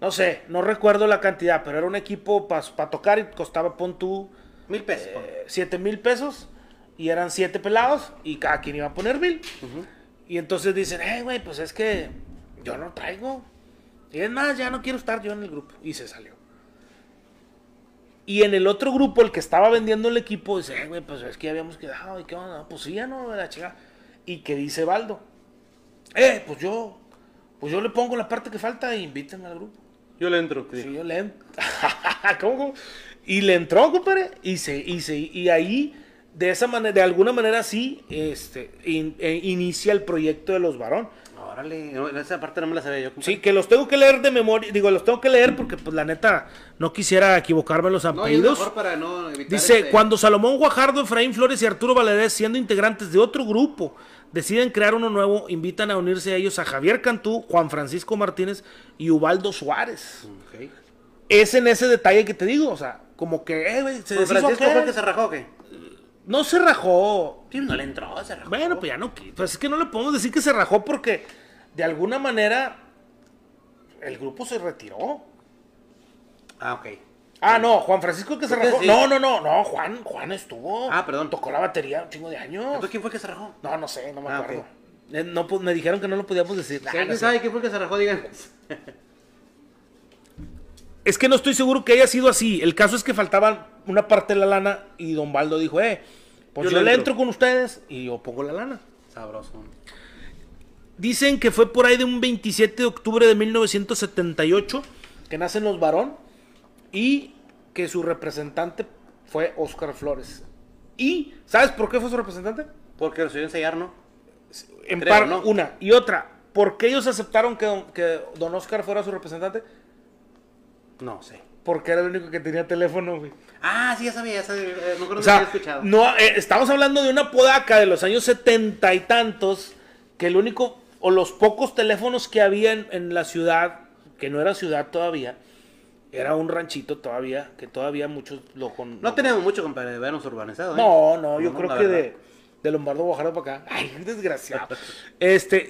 No sé, no recuerdo la cantidad, pero era un equipo para tocar y costaba pon tú Mil pesos. eh, 7 mil pesos y eran siete pelados y cada quien iba a poner mil. Y entonces dicen, eh, güey, pues es que yo no traigo. Y es más, ya no quiero estar yo en el grupo. Y se salió. Y en el otro grupo, el que estaba vendiendo el equipo, dice, eh, güey, pues es que ya habíamos quedado. ¿Y qué onda? Pues sí, ya no, la chica. Y que dice Baldo, eh, pues yo, pues yo le pongo la parte que falta e invítenme al grupo. Yo le entro. Sí, yo le ent- ¿Cómo, cómo? Y le entró, compadre, y se, y se, y ahí, de esa manera, de alguna manera sí, este, in- eh, inicia el proyecto de los varón. Órale, no, esa parte no me la sabía yo. compadre. Sí, que los tengo que leer de memoria, digo, los tengo que leer porque, pues, la neta, no quisiera equivocarme en los apellidos. para no Dice, este- cuando Salomón Guajardo, Efraín Flores y Arturo Valadez, siendo integrantes de otro grupo, deciden crear uno nuevo, invitan a unirse a ellos a Javier Cantú, Juan Francisco Martínez y Ubaldo Suárez. Ok. Es en ese detalle que te digo, o sea, como que, eh, güey, se Pues deshizo Francisco aquel. fue el que se rajó, ¿o ¿qué? No se rajó. Sí, no le entró, se rajó. Bueno, pues ya no, pues es que no le podemos decir que se rajó porque de alguna manera el grupo se retiró. Ah, ok. Ah, no, Juan Francisco que se rajó. sí. No, no, no, no, Juan, Juan estuvo. Ah, perdón. Tocó la batería un chingo de años. Entonces, ¿quién fue que se rajó? No, no sé, no me Ah, acuerdo. Eh, No, pues, me dijeron que no lo podíamos decir. Ah, no sabe quién fue que se rajó, digan. Es que no estoy seguro que haya sido así. El caso es que faltaba una parte de la lana y Don Baldo dijo, eh, pues Yo yo, le entro. entro con ustedes y yo pongo la lana. Sabroso. Dicen que fue por ahí de un 27 de octubre de 1978 que nacen los varón y que su representante fue Oscar Flores. ¿Y sabes por qué fue su representante? Porque lo subió a ensayar, ¿no? En Creo, par- ¿no? una y otra. ¿Por qué ellos aceptaron que don, que don Oscar fuera su representante? No sé. Porque era el único que tenía teléfono, güey. Ah, sí, ya sabía, ya sabía. eh, No creo O que lo había sea, escuchado. no, eh, estamos hablando de una podaca de los años setenta y tantos, que el único, o los pocos teléfonos que había en, en la ciudad, que no era ciudad todavía, era un ranchito todavía, que todavía muchos lo con... No tenemos mucho, compadre, de vernos urbanizados. ¿eh? No, no, yo No, creo que verdad. de, de Lombardo Guajardo para acá. Ay, desgraciado. Este,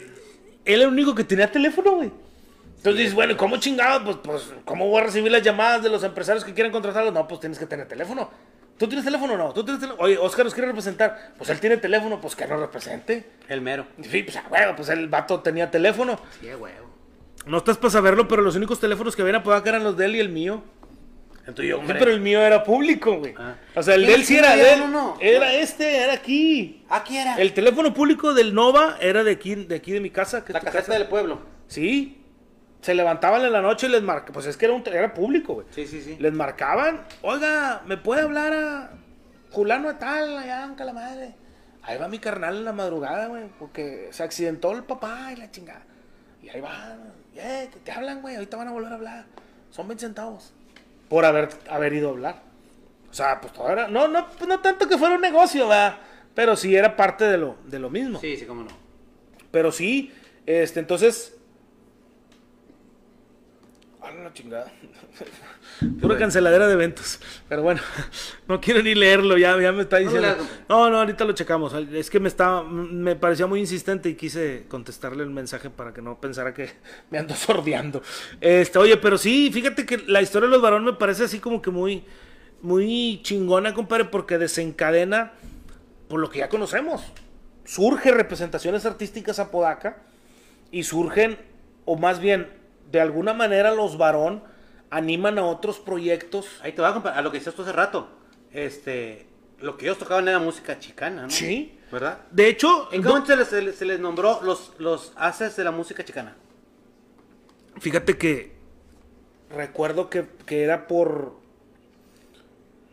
él era el único que tenía teléfono, güey. Entonces dices, bueno, ¿y cómo chingado? Pues, pues, ¿cómo voy a recibir las llamadas de los empresarios que quieren contratarlos? No, pues tienes que tener teléfono. ¿Tú tienes teléfono o no? ¿Tú tienes teléfono? Oye, Oscar nos quiere representar. Pues él tiene teléfono, pues que nos represente. El mero. Sí, pues, a huevo, pues el vato tenía teléfono. Sí, huevo. No estás para saberlo, pero los únicos teléfonos que habían apodado eran los de él y el mío. El tuyo, Sí, pero el mío era público, güey. Ah. O sea, el de él sí ¿Quién era de él. No, no. Era este, era aquí. Aquí era. El teléfono público del Nova era de aquí, de aquí de mi casa. Que La caseta casa. del pueblo. Sí. Se levantaban en la noche y les marcaban. Pues es que era, un, era público, güey. Sí, sí, sí. Les marcaban. Oiga, ¿me puede hablar a Julano de tal, allá en Calamadre? Ahí va mi carnal en la madrugada, güey. Porque se accidentó el papá y la chingada. Y ahí va. Eh, que te hablan, güey. Ahorita van a volver a hablar. Son 20 centavos. Por haber, haber ido a hablar. O sea, pues todo era. No, no, pues no tanto que fuera un negocio, ¿verdad? Pero sí era parte de lo, de lo mismo. Sí, sí, cómo no. Pero sí, este, entonces. Ah, la chingada. Pura canceladera de eventos. Pero bueno, no quiero ni leerlo, ya, ya me está diciendo. No, no, ahorita lo checamos. Es que me estaba, me parecía muy insistente y quise contestarle el mensaje para que no pensara que me ando sordeando. Este, oye, pero sí, fíjate que la historia de los varones me parece así como que muy, muy chingona, compadre, porque desencadena por lo que ya conocemos. Surge representaciones artísticas a Podaca y surgen, o más bien, de alguna manera los varón animan a otros proyectos. Ahí te va, compadre. A lo que decías tú hace rato. Este. Lo que ellos tocaban era música chicana, ¿no? Sí. ¿Verdad? De hecho, ¿En momento se les, se les- se les nombró los, los haces de la música chicana? Fíjate que recuerdo que, que era por...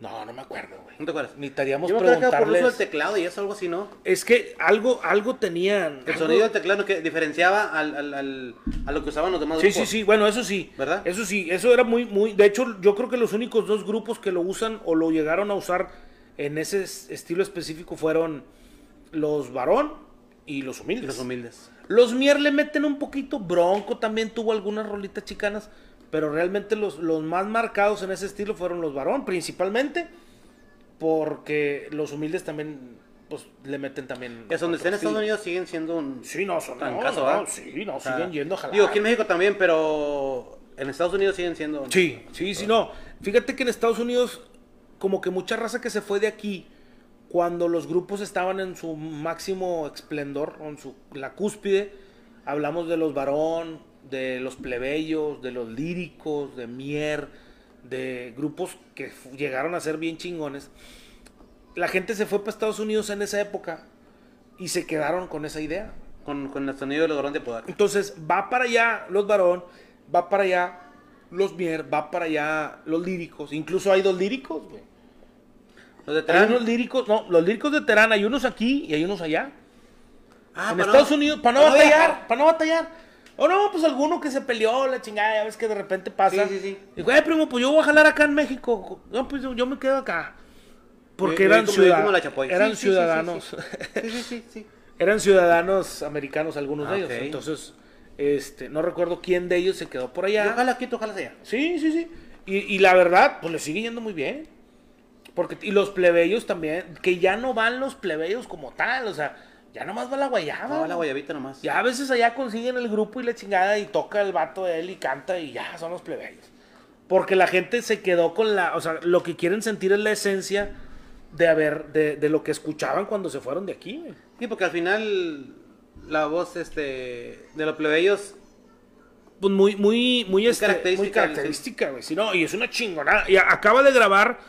No, no me acuerdo. ¿No te acuerdas? Necesitaríamos Yo era por uso preguntarles. del teclado y eso, algo así, ¿no? Es que algo, algo tenían. El algo- sonido del teclado que diferenciaba al, al, al- a lo que usaban los demás Sí, sí, grupos. sí, bueno, eso sí. ¿Verdad? Eso sí, eso era muy, muy. De hecho, yo creo que los únicos dos grupos que lo usan o lo llegaron a usar en ese es- estilo específico fueron los varón y los humildes. Y los humildes. Los Mier le meten un poquito, Bronco también tuvo algunas rolitas chicanas, pero realmente los, los más marcados en ese estilo fueron los varón, principalmente, porque los humildes también, pues, le meten también... Es donde estén en Estados. Unidos siguen siendo un Sí, no, son no, no, Sí, no, O sea, siguen yendo a jalar. Digo, aquí en México también, pero en Estados Unidos siguen siendo... Sí, sí, sí, no. Fíjate que en Estados Unidos, como que mucha raza que se fue de aquí, cuando los grupos estaban en su máximo esplendor, en su, la cúspide, hablamos de los varón, de los plebeyos, de los líricos, de Mier, de grupos que llegaron a ser bien chingones. La gente se fue para Estados Unidos en esa época y se quedaron con esa idea. Con, con el sonido de los grandes de Podaca. Entonces va para allá los varón, va para allá los mier, va para allá los líricos. Incluso hay dos líricos, güey. Los de Hay Terán. unos líricos, no, los líricos de Terán, hay unos aquí y hay unos allá. Ah, en Estados Unidos, para no para batallar, para no batallar. O no, pues alguno que se peleó, la chingada, ya ves que de repente pasa. Sí, sí, sí. Digo, eh, primo, pues yo voy a jalar acá en México. No, pues yo, me quedo acá. Porque Yo- yo eran, como- ciudad- eran Sí, ciudadanos. Sí, sí, sí, sí. eran ciudadanos americanos algunos Ah, de ellos. Entonces, este, no recuerdo quién de ellos se quedó por allá. Y Ojalá aquí, ojalá allá. Sí, sí, sí. Y, y la verdad, pues le sigue yendo muy bien. Porque, y los plebeyos también, que ya no van los plebeyos como tal, o sea, ya nomás va la guayaba. No, la guayabita nomás. Ya a veces allá consiguen el grupo y la chingada y toca el vato de él y canta y ya son los plebeyos. Porque la gente se quedó con la, o sea, lo que quieren sentir es la esencia de haber, de, de lo que escuchaban cuando se fueron de aquí. güey. Sí, porque al final la voz este de los plebeyos Pues muy, muy, muy, este, característica, muy característica, güey. Sí, no, y es una chingonada. Y acaba de grabar.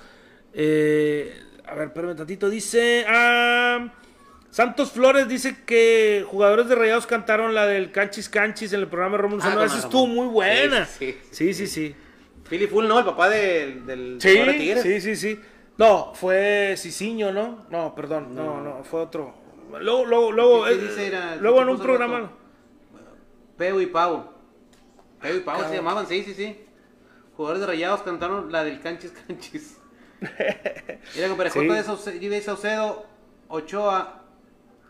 eh, a ver, espérame tantito. Dice. ah, Santos Flores dice que jugadores de Rayados cantaron la del Canchis Canchis en el programa de Rómulo Ah, con Esa estuvo muy buena. Sí, Sí, sí, sí. Philly Full, ¿no? El papá del, del Sí, de Tigres. sí, sí, sí. No, fue Cicinho, ¿no? No, perdón. No, no, fue otro. Luego, luego, luego. ¿Qué- qué eh, dice era luego en un programa. vato? Peo y Pau. Peo y Pau se llamaban, sí, sí, sí. Jugadores de Rayados cantaron la del Canchis Canchis. Sí. J. de Sauce- J. de Saucedo, Ochoa.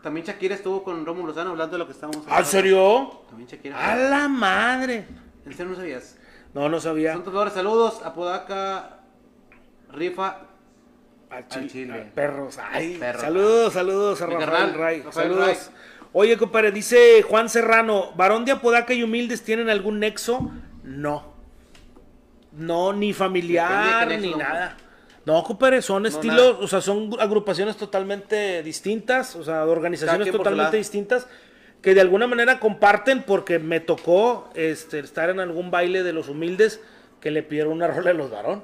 También Shakira estuvo con Rómulo Lozano hablando de lo que estábamos ¿Ah, ¿En serio? También Shakira. ¡A la madre! ¿En serio no sabías? No, no sabía. Santos Flores, saludos. Apodaca, Rifa. Al Al Chile. Perros. Ay, Perro. saludos, saludos a Mi Rafael carnal, Ray. Rafael saludos. Ray. Oye, compadre, dice Juan Serrano, ¿varón de Apodaca y Humildes tienen algún nexo? No. No, ni familiar, de ni nada. No, compadre, son estilos, o sea, son agrupaciones totalmente distintas, o sea, organizaciones totalmente distintas que de alguna manera comparten porque me tocó este, estar en algún baile de los humildes que le pidieron una rola de los varón.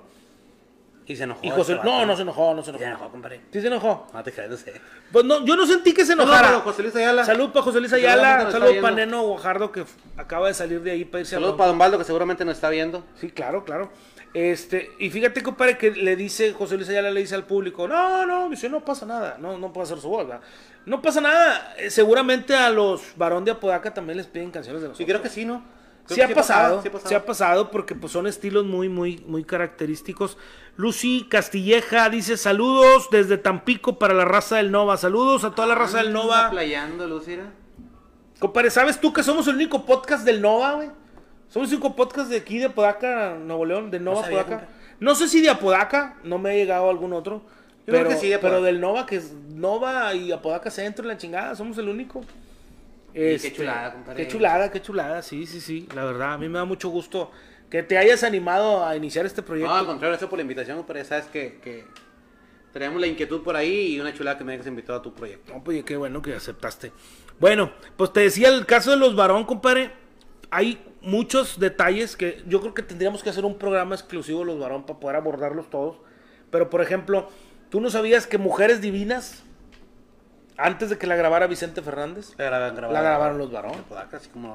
Y se enojó. Y José, este no, no se enojó, no se enojó. Se enojó, compadre. ¿Sí se enojó? No te creas, no sé. Pues no, yo no sentí que se enojara. para José Luis Ayala. Salud para José Luis Ayala, salud para. Neno Guajardo que acaba de salir de ahí para irse a Saludos Ron- para Don Baldo, que seguramente nos está viendo. Sí, claro, claro. Este, y fíjate, compadre, que le dice, José Luis Ayala le dice al público, no, no, dice, no pasa nada, no, no puede hacer su voz, ¿verdad? No pasa nada. Eh, seguramente a los varón de Apodaca también les piden canciones de los Sí, creo que sí, ¿no? Creo Sí ha, pasado, sí ha sí ha pasado porque pues son estilos muy, muy, muy característicos. Lucy Castilleja dice saludos desde Tampico para la raza del Nova. Saludos a toda la raza del Anda Nova. playando, Lucira. Compadre, ¿sabes tú que somos el único podcast del Nova, güey? Somos el único podcast de aquí de Apodaca, Nuevo León, de Nova sabía, Apodaca. No sé si de Apodaca, no me ha llegado algún otro. Yo creo pero, que sí, de pero del Nova, que es Nova y Apodaca Centro la chingada, somos el único. Este, qué chulada, compadre. Qué chulada, qué chulada, sí, sí, sí. La verdad, a mí me da mucho gusto que te hayas animado a iniciar este proyecto. No, al contrario, gracias por la invitación, pero sabes que, que tenemos la inquietud por ahí y una chulada que me hayas invitado a tu proyecto. No, pues qué bueno que aceptaste. Bueno, pues te decía el caso de los varón, compadre. Hay muchos detalles que yo creo que tendríamos que hacer un programa exclusivo de los varón para poder abordarlos todos. Pero por ejemplo, ¿tú no sabías que Mujeres Divinas antes de que la grabara Vicente Fernández, La grabaron, la grabaron los Varón.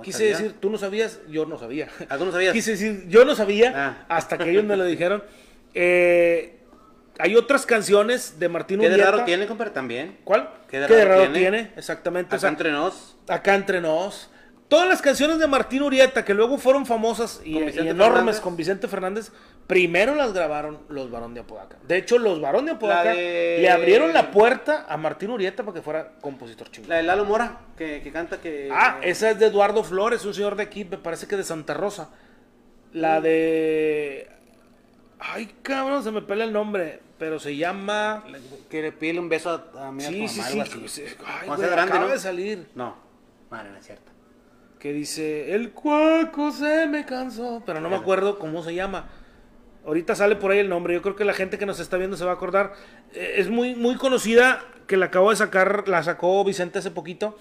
Quise decir, tú no sabías, yo no sabía. ¿Ah, tú no sabías? Quise decir, yo no sabía Ah. hasta que ellos me lo dijeron. Eh, hay otras canciones de Martín ¿Qué de Urieta. raro tiene, compadre? También. ¿Cuál? ¿Qué de raro tiene? Exactamente. o Acá sea, entre nos. acá entre nos. Todas las canciones de Martín Urieta que luego fueron famosas y, Con y Vicente enormes Fernández. con Vicente Fernández, primero las grabaron los Barón de Apodaca. De hecho, los Barón de Apodaca de- le abrieron la puerta a Martín Urieta para que fuera compositor chingón. La de Lalo Mora, que, que canta que. Ah, esa es de Eduardo Flores, un señor de aquí, me parece que de Santa Rosa. La de. Ay, cabrón, se me pela el nombre. Pero se llama. Que le pide un beso a, a mi Sí, sí, sí. Sí. Ay, güey, grande, acaba ¿no? de salir. No, madre, no es cierto. Que dice: El cuaco se me cansó. Pero no me acuerdo cómo se llama. Ahorita sale por ahí el nombre. Yo creo que la gente que nos está viendo se va a acordar. Eh, Es muy, muy conocida. Que la acabo de sacar. La sacó Vicente hace poquito.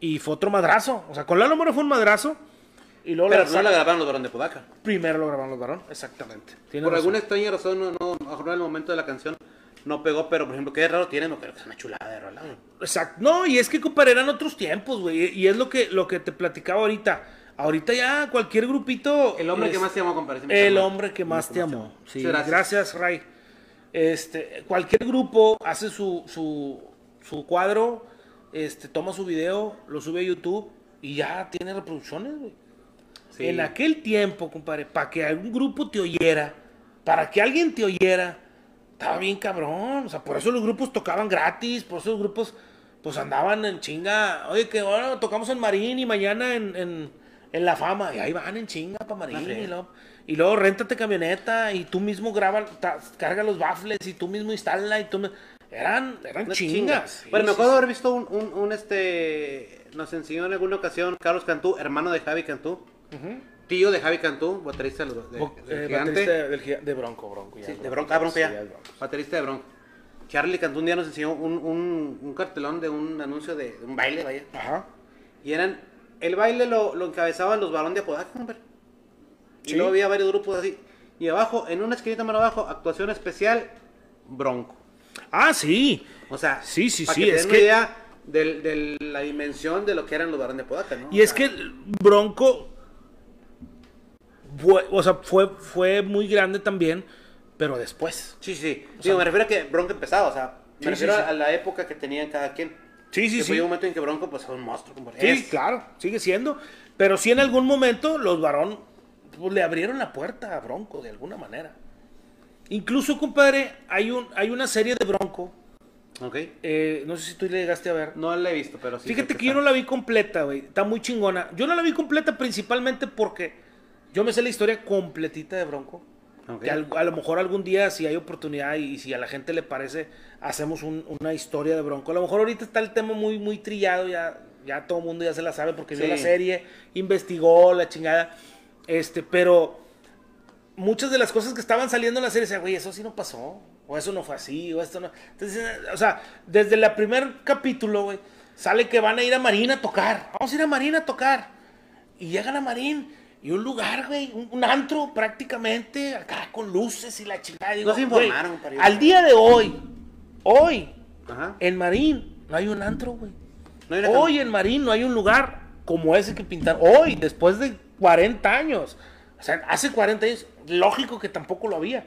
Y fue otro madrazo. O sea, con Lalo Mora fue un madrazo. Y luego Pero la no la grabaron los Barón de Podaca. Primero lo grabaron los varón, exactamente. Por razón. alguna extraña razón, no, no, a el momento de la canción no pegó, pero por ejemplo, qué raro tiene, no creo que es una chulada de rola. Exacto. No, y es que compadre, eran otros tiempos, güey. Y es lo que, lo que te platicaba ahorita. Ahorita ya cualquier grupito. El hombre es- que más te amó, compadre. me El hombre que más te amó. Sí, gracias. gracias. Ray. Este, cualquier grupo hace su, su, su cuadro, este, toma su video, lo sube a YouTube y ya tiene reproducciones, güey. Sí. En aquel tiempo, compadre, para que algún grupo te oyera, para que alguien te oyera, estaba bien cabrón. O sea, por eso los grupos tocaban gratis, por eso los grupos, pues andaban en chinga. Oye, que ahora tocamos en Marín y mañana en, en, en La Fama. Y ahí van en chinga para Marín. Y luego, y luego réntate camioneta y tú mismo graba, ta- carga los baffles y tú mismo instala y tú... me- Eran, eran chingas. Sí, bueno, me sí, acuerdo sí. haber visto un, un, un, este. Nos enseñó en alguna ocasión Carlos Cantú, hermano de Javi Cantú, Ujú. Tío de Javi Cantú, baterista de, eh, Gigante. baterista del de Bronco, Bronco. ya, Sí, de Bronco, ah, Bronco ya. Bronco. Baterista de Bronco. Charlie Cantú un día nos enseñó un, un, un cartelón de un anuncio de, un baile, vaya. Ajá. Y eran. El baile lo, lo encabezaban los varón de Apodaca, hombre. Y Sí. luego había varios grupos así. Y abajo, en una esquinita más abajo, actuación especial, Bronco. Ah, sí. O sea, Sí, sí, para sí, que es que- idea de la dimensión de lo que eran los varones de Podaca, ¿no? Y O es que Bronco, o sea, fue, fue muy grande también, pero después. Sí, sí. Digo, me refiero a que Bronco empezaba, o sea, me Sí, refiero sí, a la época que tenían cada quien. Sí, sí, que sí. Fue un momento en que Bronco, pues, fue un monstruo. compadre. Sí, Es. claro, sigue siendo. Pero sí en algún momento los varón pues, le abrieron la puerta a Bronco de alguna manera. Incluso, compadre, hay, un, hay una serie de Bronco. Ok. eh, no sé si tú le llegaste a ver. No la he visto, pero sí. Fíjate sé que yo no la vi completa, güey. Está muy chingona. Yo no la vi completa principalmente porque yo me sé la historia completita de Bronco. Ok. Que a lo mejor algún día, si hay oportunidad y, si a la gente le parece, hacemos un- una historia de Bronco. A lo mejor ahorita está el tema muy, muy trillado, ya, ya todo el mundo ya se la sabe porque vio Sí. la serie, investigó la chingada. Este, pero muchas de las cosas que estaban saliendo en la serie, decían, güey, eso sí no pasó, o eso no fue así, o esto no. Entonces, eh, o sea, desde el primer capítulo, güey, sale que van a ir a Marín a tocar. Vamos a ir a Marín a tocar. Y llegan a Marín y un lugar, güey, un, un antro prácticamente, acá con luces y la chingada. Digo, No se güey, informaron, pariente. Al día de hoy, hoy, Ajá. en Marín, no hay un antro, güey. No Hoy en Marín no hay un lugar como ese que pintaron. Hoy, después de 40 años. O sea, hace 40 años, lógico que tampoco lo había.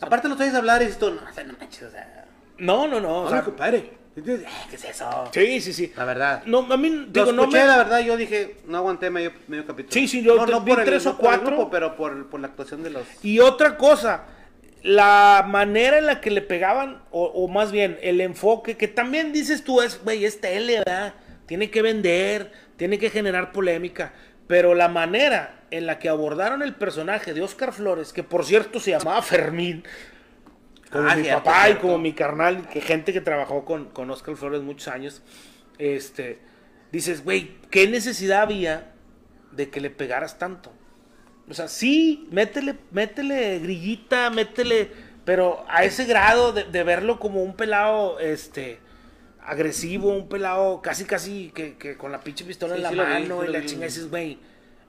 Aparte los oyes hablar y dices tú, no, o sea, no manches, o sea. No, no, no. o sea, compadre. ¿Entiendes? Eh, ¿Qué es eso? sí, sí, sí. La verdad. No, a mí, digo, no escuché, me... la verdad, yo dije, no aguanté medio, medio capítulo. Sí, sí, yo no, no vi por el, tres o no por el cuatro. grupo, pero por, por la actuación de los... Y otra cosa, la manera en la que le pegaban, o, o más bien el enfoque, que también dices tú, es, güey, es tele, ¿verdad? Tiene que vender, tiene que generar polémica. Pero la manera en la que abordaron el personaje de Oscar Flores, que por cierto se llamaba Fermín, como Ah, mi cierto, papá y cierto. como mi carnal, que gente que trabajó con, con Oscar Flores muchos años, este, dices, güey, ¿qué necesidad había de que le pegaras tanto? O sea, sí, métele, métele grillita, métele, pero a ese grado de, de verlo como un pelado, este, agresivo, un pelado casi, casi que, que con la pinche pistola Sí, en la sí vi, mano sí y la vi. chinga, dices, güey,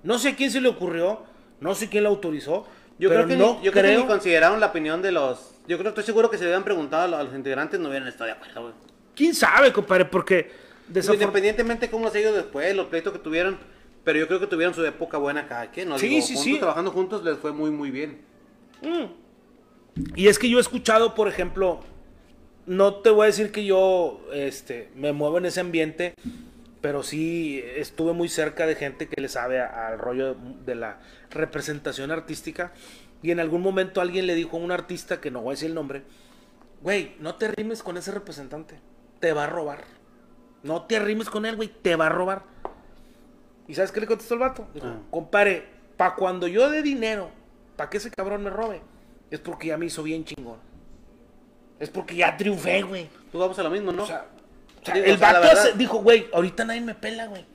no sé a quién se le ocurrió, no sé quién lo autorizó, Yo pero creo que no ni, yo creo que ni consideraron la opinión de los... Yo creo, estoy seguro que si le hubieran preguntado a los, a los integrantes no hubieran estado de acuerdo, güey. quién sabe, compadre, porque desafor- Independientemente cómo les ha ido después, los pleitos que tuvieron, pero yo creo que tuvieron su época buena cada quien, ¿no? Sí, Digo, sí, juntos, sí. Trabajando juntos les fue muy, muy bien. Y es que yo he escuchado, por ejemplo, no te voy a decir que yo este, me muevo en ese ambiente, pero sí estuve muy cerca de gente que le sabe al rollo de la representación artística. Y en algún momento alguien le dijo a un artista, que no voy a decir el nombre, güey, no te arrimes con ese representante, te va a robar. No te arrimes con él, güey, te va a robar. ¿Y sabes qué le contestó el vato? Dijo, Ah. compare, pa' cuando yo dé dinero, pa' que ese cabrón me robe, es porque ya me hizo bien chingón. Es porque ya triunfé, güey. Pues vamos a lo mismo, ¿no? O sea, Digo, el o sea, la vato verdad- dijo, güey, ahorita nadie me pela, güey.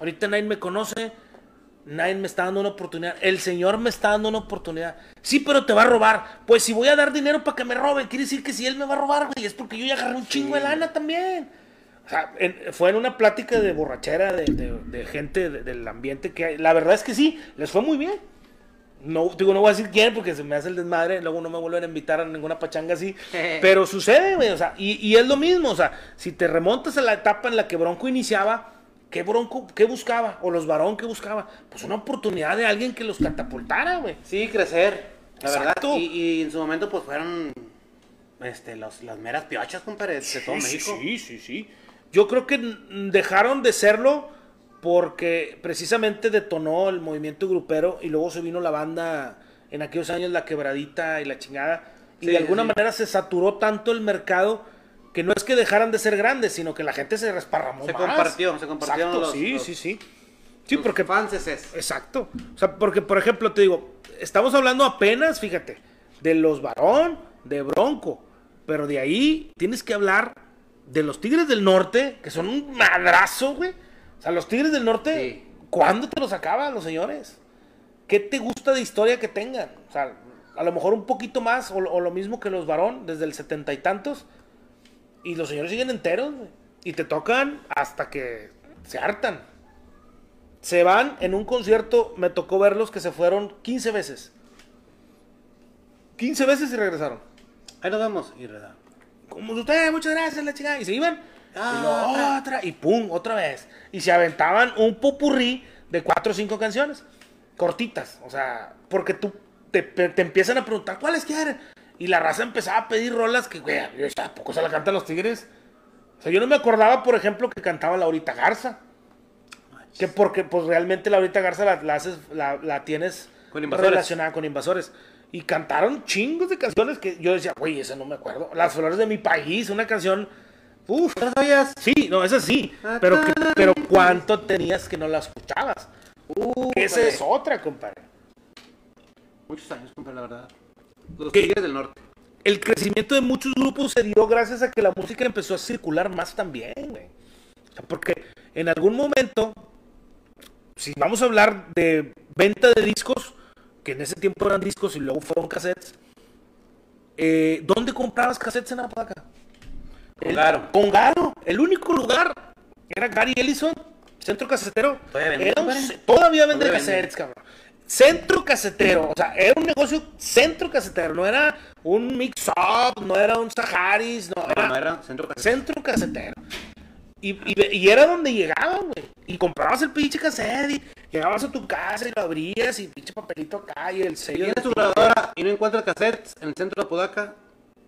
Ahorita nadie me conoce, nadie me está dando una oportunidad. El Señor me está dando una oportunidad. Sí, pero te va a robar. Pues si voy a dar dinero para que me robe, quiere decir que si él me va a robar, güey, es porque yo ya agarré un chingo de lana también. O sea, en- fue en una plática de borrachera de, de- de gente de- del ambiente que hay. La verdad es que sí, les fue muy bien. No, digo, no voy a decir quién porque se me hace el desmadre, luego no me vuelven a invitar a ninguna pachanga así. pero sucede, güey, o sea, y, y es lo mismo, o sea, si te remontas a la etapa en la que Bronco iniciaba, ¿qué Bronco, qué buscaba? O los varón, ¿qué buscaba? Pues una oportunidad de alguien que los catapultara, güey. Sí, crecer, la Exacto. verdad. Y, y en su momento, pues fueron este, los, las meras piochas, compadre, de todo Sí, México. Sí, sí, sí. Yo creo que dejaron de serlo porque precisamente detonó el movimiento grupero y luego se vino la banda en aquellos años la quebradita y la chingada y Sí, de alguna sí. manera se saturó tanto el mercado que no es que dejaran de ser grandes, sino que la gente se resparramó Se más. compartió, se compartieron Exacto, los- sí, los- sí, sí. Sí, porque fans es. Exacto. O sea, porque, por ejemplo, te digo, estamos hablando apenas, fíjate, de los varón, de Bronco. Pero de ahí tienes que hablar de los Tigres del Norte, que son un madrazo, güey. O sea, los Tigres del Norte, Sí. ¿cuándo te los acaban los señores? ¿Qué te gusta de historia que tengan? O sea, a lo mejor un poquito más, o, lo- o lo mismo que los varón, desde el setenta y tantos. Y los señores siguen enteros. Y te tocan hasta que se hartan. Se van en un concierto, me tocó verlos que se fueron 15 veces. 15 veces y regresaron. Ahí nos vemos. Y reda. Como usted, muchas gracias, la chingada. Y se iban. Ah, y luego otra. Y pum, otra vez. Y se aventaban un popurrí de cuatro o cinco canciones. Cortitas. O sea, porque tú te, te empiezan a preguntar cuáles quieren. Y la raza empezaba a pedir rolas que, güey, ¿a poco se la cantan los tigres? O sea, yo no me acordaba, por ejemplo, que cantaba Laurita Garza. Que porque, pues realmente Laurita Garza la, la haces, la, la tienes Con relacionada con invasores. Y cantaron chingos de canciones que yo decía, güey, esa no me acuerdo. Las flores de mi país, una canción. Uf, ¿No sabías? sí, no, esa sí. Pero, que- pero ¿cuánto tenías que no la escuchabas? Uh, Esa compadre. es otra, compadre. Muchos años, compadre, la verdad. Los ¿Qué? Tigres del Norte. El crecimiento de muchos grupos se dio gracias a que la música empezó a circular más también, güey. O sea, porque en algún momento, si vamos a hablar de venta de discos, que en ese tiempo eran discos y luego fueron cassettes, eh, ¿dónde comprabas cassettes en Apodaca? El- Garo. Con Garo. El único lugar era Gary Ellison, centro casetero. ¿Todavía vende, Era un todavía vende cassettes, cabrón. Centro casetero, o sea, era un negocio centro casetero, no era un mix-up, no era un Saharis, no, No, era no era centro Casero. centro casetero. Y, y, y era donde llegaban, güey. Y comprabas el pinche cassette y llegabas a tu casa y lo abrías y pinche papelito acá y el sello. tienes tu grabadora y no encuentras cassettes en el centro de Apodaca,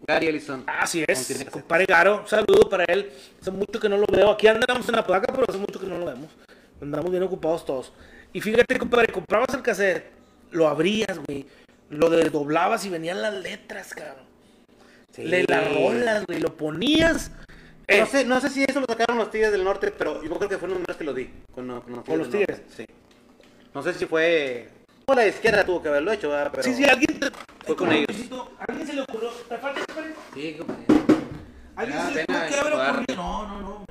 Gary Ellison. Así es, compadre Garo, saludo para él. Hace mucho que no lo veo. Aquí andamos en la placa, pero hace mucho que no lo vemos. Andamos bien ocupados todos. Y fíjate, compadre, comprabas el cassette, lo abrías, güey. Lo desdoblabas y venían las letras, cabrón. Sí. Le las rolas, güey. Lo ponías. eh, No sé, no sé si eso lo sacaron los Tigres del Norte, pero yo creo que fue uno más que lo di. Con, los- con los ¿Con los Tigres? Sí. No sé si fue. La izquierda tuvo que haberlo hecho, ¿verdad? Pero... Sí, sí, alguien. te- Fue con ellos. ¿Alguien se le ocurrió? ¿Te falta, compadre? Sí, compadre. ¿Alguien se le tuvo a que haber ocurrido? No, no, no.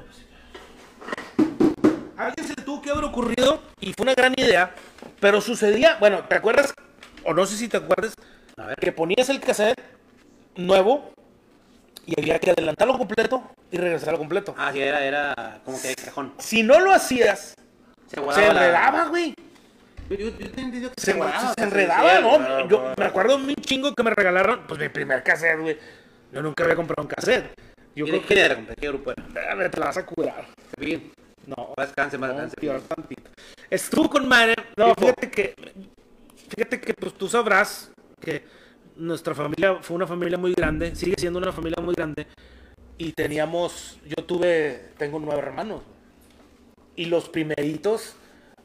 Alguien se le tuvo que haber ocurrido y fue una gran idea, pero sucedía, bueno, ¿te acuerdas? O no sé si te acuerdas, A ver. que ponías el cassette nuevo y había que adelantarlo completo y regresarlo completo. Ah, sí, era, era como que de cajón. Si no lo hacías, Se, se enredaba, güey. Yo, yo entendido que Se, guardaba, se enredaba, ¿no? pero- Yo me acuerdo un chingo que me regalaron, pues mi primer cassette, güey. Yo nunca había comprado un cassette. Yo ¿Y creo quién era? ¿Qué grupo era? que te la vas a curar. Bien. No, Más descanse, más no, descanse. peor tantito. Estuvo con madre. No, Tipo. fíjate que. Fíjate que pues tú sabrás que nuestra familia fue una familia muy grande, sigue siendo una familia muy grande. Y teníamos, yo tuve, tengo nueve hermanos. Y los primeritos,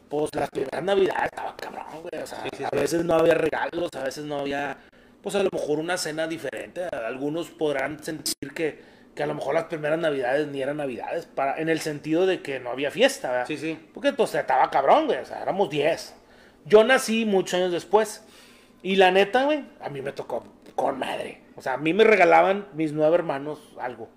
pues las primeras navidades estaba cabrón, güey. O sea, Sí, sí, a sí. veces no había regalos, a veces no había, pues a lo mejor una cena diferente. Algunos podrán sentir que, que a lo mejor las primeras navidades ni eran navidades, para, en el sentido de que no había fiesta, ¿verdad? Sí, sí. Porque pues estaba cabrón, güey. O sea, éramos 10. Yo nací muchos años después. Y la neta, güey, a mí me tocó con madre. O sea, a mí me regalaban mis nueve hermanos algo.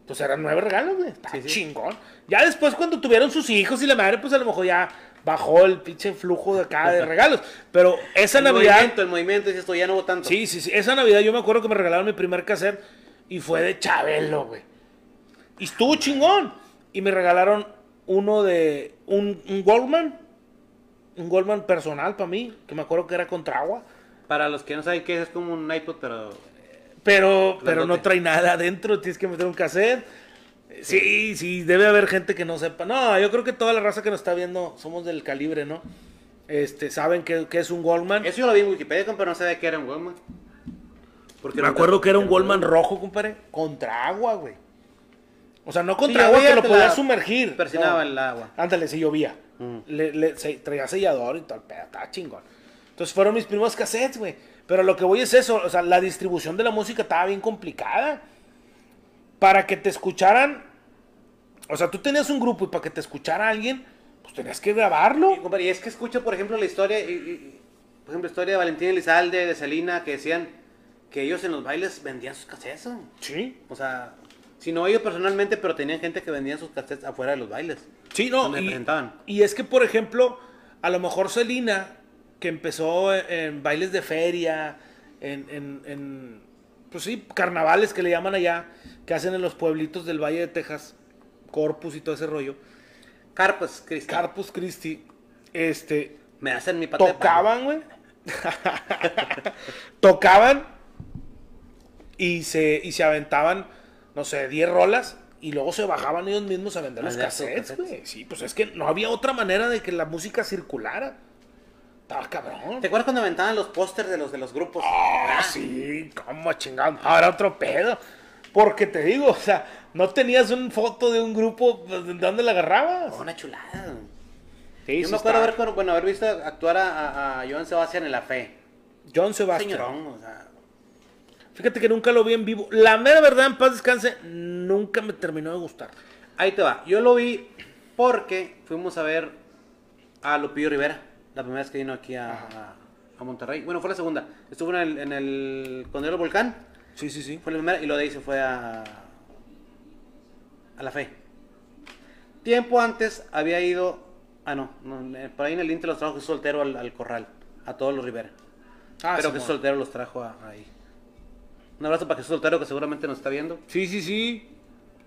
Entonces eran nueve regalos, güey. Sí, sí. chingón. Ya después, cuando tuvieron sus hijos y la madre, pues a lo mejor ya bajó el pinche flujo de acá de regalos. Pero esa El Navidad. movimiento, el movimiento, tú, ya no hubo tanto. Sí, sí, sí. Esa Navidad yo me acuerdo que me regalaron mi primer cassette y fue de Chabelo, güey. Y estuvo chingón. Y me regalaron uno de. Un, un Goldman. Un Goldman personal para mí, que me acuerdo que era contra agua. Para los que no saben qué es, es como un iPod, pero... Pero, pero no trae nada adentro, tienes que meter un cassette. Sí, sí, debe haber gente que no sepa. No, yo creo que toda la raza que nos está viendo somos del calibre, ¿no? Este, saben que, que es un Goldman. Eso yo lo vi en Wikipedia, pero no sabía que era un Walkman. Porque Me acuerdo que era un Goldman rojo, compadre. Contra agua, güey. O sea, no contra Sí, agua que lo podías sumergir. Persinaba No. el agua. Ándale, si llovía. Mm. Le, le- se- traía sellador y todo el pedo. Estaba chingón. Entonces fueron mis primeros cassettes, güey. Pero lo que voy es eso. O sea, la distribución de la música estaba bien complicada. Para que te escucharan. O sea, tú tenías un grupo y para que te escuchara alguien, pues tenías que grabarlo. Y, compadre, y es que escucho, por ejemplo, la historia, y, y- por ejemplo, la historia de Valentín Elizalde, de Celina, que decían que ellos en los bailes vendían sus cassettes. Sí. O sea, si no ellos personalmente, pero tenían gente que vendía sus cassettes afuera de los bailes. Sí, no. Y, presentaban. y es que, por ejemplo, a lo mejor Celina, que empezó en, en bailes de feria, en, en- en, pues sí, carnavales que le llaman allá, que hacen en los pueblitos del Valle de Texas, Corpus y todo ese rollo. Carpas, Cristo. Carpus Christi, este, Me hacen mi palo. tocaban, güey. tocaban y se, y se aventaban, no sé, 10 rolas y luego se bajaban ellos mismos a vender los cassettes. güey. Sí, pues es que no había otra manera de que la música circulara. Estaba cabrón. ¿Te acuerdas cuando aventaban los pósters de los de los grupos? Ah, sí, cómo chingado. Ahora otro pedo. Porque te digo, o sea, no tenías una foto de un grupo pues, ¿de dónde la agarrabas. Oh, una chulada. Sí, Yo sí me acuerdo haber, bueno, haber visto actuar a, a, a Joan Sebastián en La Fe. John Sebastián. Señorón, o sea, Fíjate que nunca lo vi en vivo. La mera verdad, en paz descanse, nunca me terminó de gustar. ahí te va. Yo lo vi porque fuimos a ver a Lupillo Rivera, la primera vez que vino aquí a, a- a Monterrey. Bueno, fue la segunda. Estuvo en el, en el Condero Volcán, Sí, sí, sí. fue la primera, y lo de ahí se fue a, a La Fe. Tiempo antes había ido, ah no, no, eh, por ahí en el Inter los trajo Jesús Soltero al, al Corral, a todos los Rivera. Ah, Pero. Jesús Soltero los trajo a- ahí. Un abrazo para Jesús Soltero que seguramente nos está viendo. Sí, sí, sí.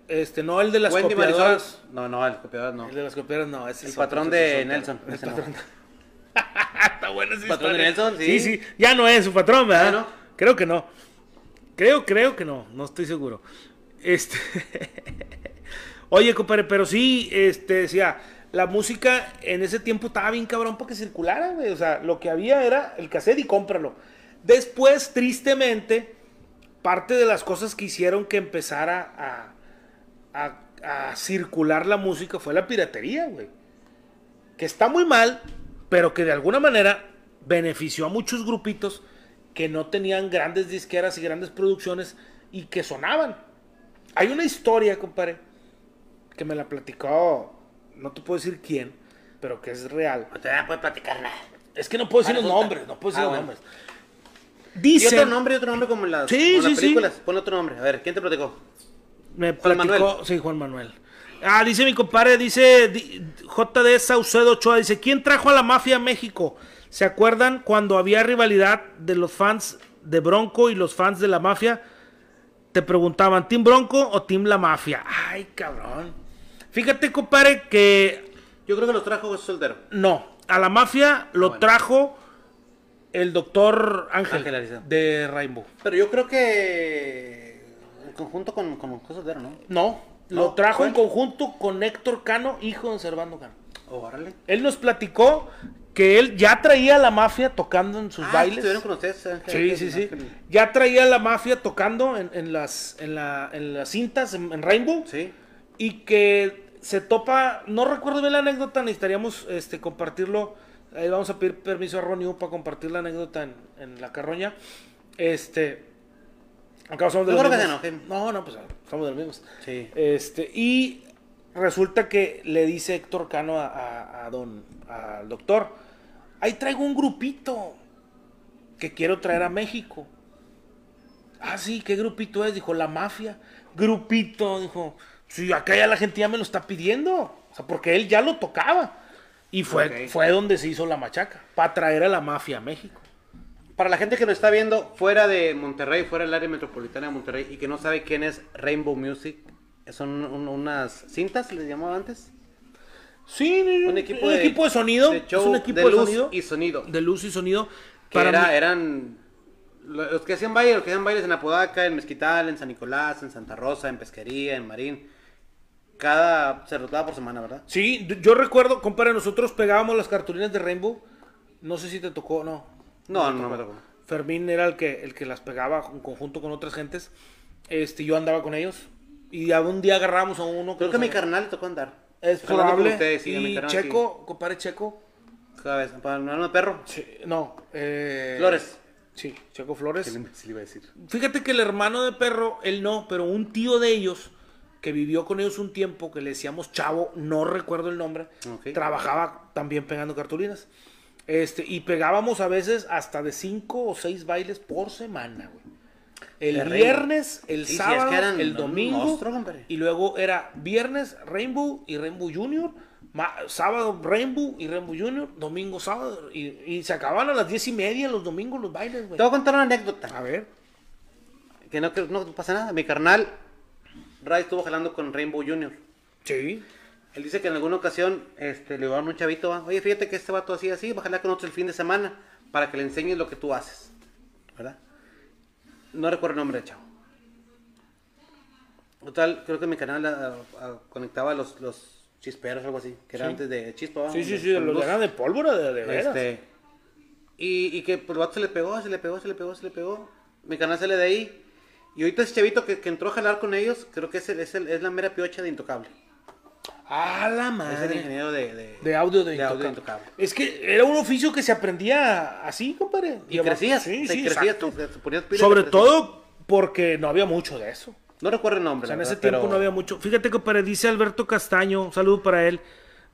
Este, no el de las Wendy copiadoras. Marisol. No, no, el copiador no. El de las copiadoras no. ese El es patrón de. Nelson, El ese no. patrón. Está ¿Patrón de. Nelson? Sí. Sí, sí. Ya no es su patrón, ¿verdad? Ah, ¿no? Creo que no. Creo, creo que no. No estoy seguro. Este. Oye, compadre, pero sí, este, decía, la música en ese tiempo estaba bien cabrón para que circulara, güey. O sea, lo que había era el cassette y cómpralo. Después, tristemente, parte de las cosas que hicieron que empezara a, a, a circular la música fue la piratería, güey. Que está muy mal, pero que de alguna manera benefició a muchos grupitos que no tenían grandes disqueras y grandes producciones y que sonaban. Hay una historia, compadre, que me la platicó, no te puedo decir quién, pero que es real. No te puede platicar nada. Es que no puedo decir los nombres, no puedo decir Ah, los bueno. nombres. Y Dicen, otro nombre, y otro nombre como en las, Sí, como en las sí, sí. películas. Pon otro nombre. A ver, ¿quién te platicó? me Juan platicó, Manuel. sí, Juan Manuel. Ah, dice mi compadre, dice di- JD Saucedo Ochoa, dice, ¿quién trajo a la mafia a México? ¿Se acuerdan cuando había rivalidad de los fans de Bronco y los fans de la mafia? Te preguntaban, ¿Team Bronco o Team La Mafia? Ay, cabrón. Fíjate, compadre, que Yo creo que los trajo Jesús Soltero. no, a la mafia lo bueno. trajo el doctor Ángel de Rainbow. Pero yo creo que conjunto con, con José Otero, ¿no? No, No, lo trajo en conjunto con Héctor Cano, hijo de Servando Cano. Oh, órale. Él nos platicó que él ya traía a la mafia tocando en sus Ah, bailes. estuvieron con ustedes, Ángel, Sí, sí, sí. Ángel. Ya traía la mafia tocando en, en las, en, la- en las cintas, en, en Rainbow. Sí. Y que se topa, no recuerdo bien la anécdota, necesitaríamos este, compartirlo. Ahí vamos a pedir permiso a Ronnie U para compartir la anécdota en, en la carroña. Este. Acá somos de No los mismos. No, no, pues somos de los mismos. Sí. Este, y resulta que le dice Héctor Cano a, a- a don, al doctor, ahí traigo un grupito que quiero traer a México. Ah, sí, ¿qué grupito es? Dijo, la mafia. Grupito, dijo, sí, acá ya la gente ya me lo está pidiendo. O sea, porque él ya lo tocaba. Y fue, fue donde se hizo la machaca, para traer a la mafia a México. Para la gente que nos está viendo fuera de Monterrey, fuera del área metropolitana de Monterrey y que no sabe quién es Rainbow Music, son un- unas cintas, les llamaba antes. Sí, Un equipo, de, sonido. de show es un equipo de de, luz sonido. y sonido. De luz y sonido. que Para era- eran lo- los que hacían bailes, los que hacían bailes en Apodaca, en Mezquital, en San Nicolás, en Santa Rosa, en Pesquería, en Marín. Cada se rotaba por semana, ¿verdad? Sí, yo recuerdo, compadre, nosotros pegábamos las cartulinas de Rainbow. No sé si te tocó, no. No, no, tocó. me tocó. Fermín era el que, el que las pegaba en conjunto con otras gentes. Este, yo andaba con ellos. Y a un día agarramos a uno. Creo que a nos mi carnal le tocó andar. Es probable. ustedes, sí, y Checo, compadre Checo. vez, para no de perro. Sí, no. eh, Flores. Sí, Checo Flores. Le iba a decir. Fíjate que el hermano de perro, él no, pero un tío de ellos, que vivió con ellos un tiempo, que le decíamos chavo, no recuerdo el nombre, trabajaba también pegando cartulinas. Este, y pegábamos a veces hasta de cinco o seis bailes por semana, güey. El Rainbow. viernes, el Sí, es sábado, que el domingo. monstruo, y luego era viernes Rainbow y Rainbow Junior. sábado Rainbow y Rainbow Junior. Domingo sábado. Y, y se acababan a las diez y media los domingos los bailes, güey. Te voy a contar una anécdota. A ver. Que no, que no pasa nada. Mi carnal, Ray estuvo jalando con Rainbow Junior. Sí. Él dice que en alguna ocasión este, le llevaron un chavito, oye, fíjate que este vato así, así, va a jalar con otro el fin de semana para que le enseñes lo que tú haces. ¿Verdad? No recuerdo el nombre chavo. Total, creo que mi canal ah, ah, conectaba los, los chisperos o algo así, que era Sí. antes de chispa. Sí, sí, sí, los luz. de de pólvora, de, de veras. Este, y, y que pues, el vato se le pegó, se le pegó, se le pegó, se le pegó. Mi canal sale de ahí. Y ahorita ese chavito que, que entró a jalar con ellos, creo que es, el- es, el- es la mera piocha de Intocable. A la Es el madre. ingeniero de, de, De audio de, de audio. Es que era un oficio que se aprendía así, compadre. Y crecías, Sí, te sí, crecías, exacto. te- ponías pilas, Sobre te todo porque no había mucho de eso. No recuerdo el nombre. O sea, en ese verdad, tiempo pero- no había mucho. Fíjate, compadre, dice Alberto Castaño, un saludo para él.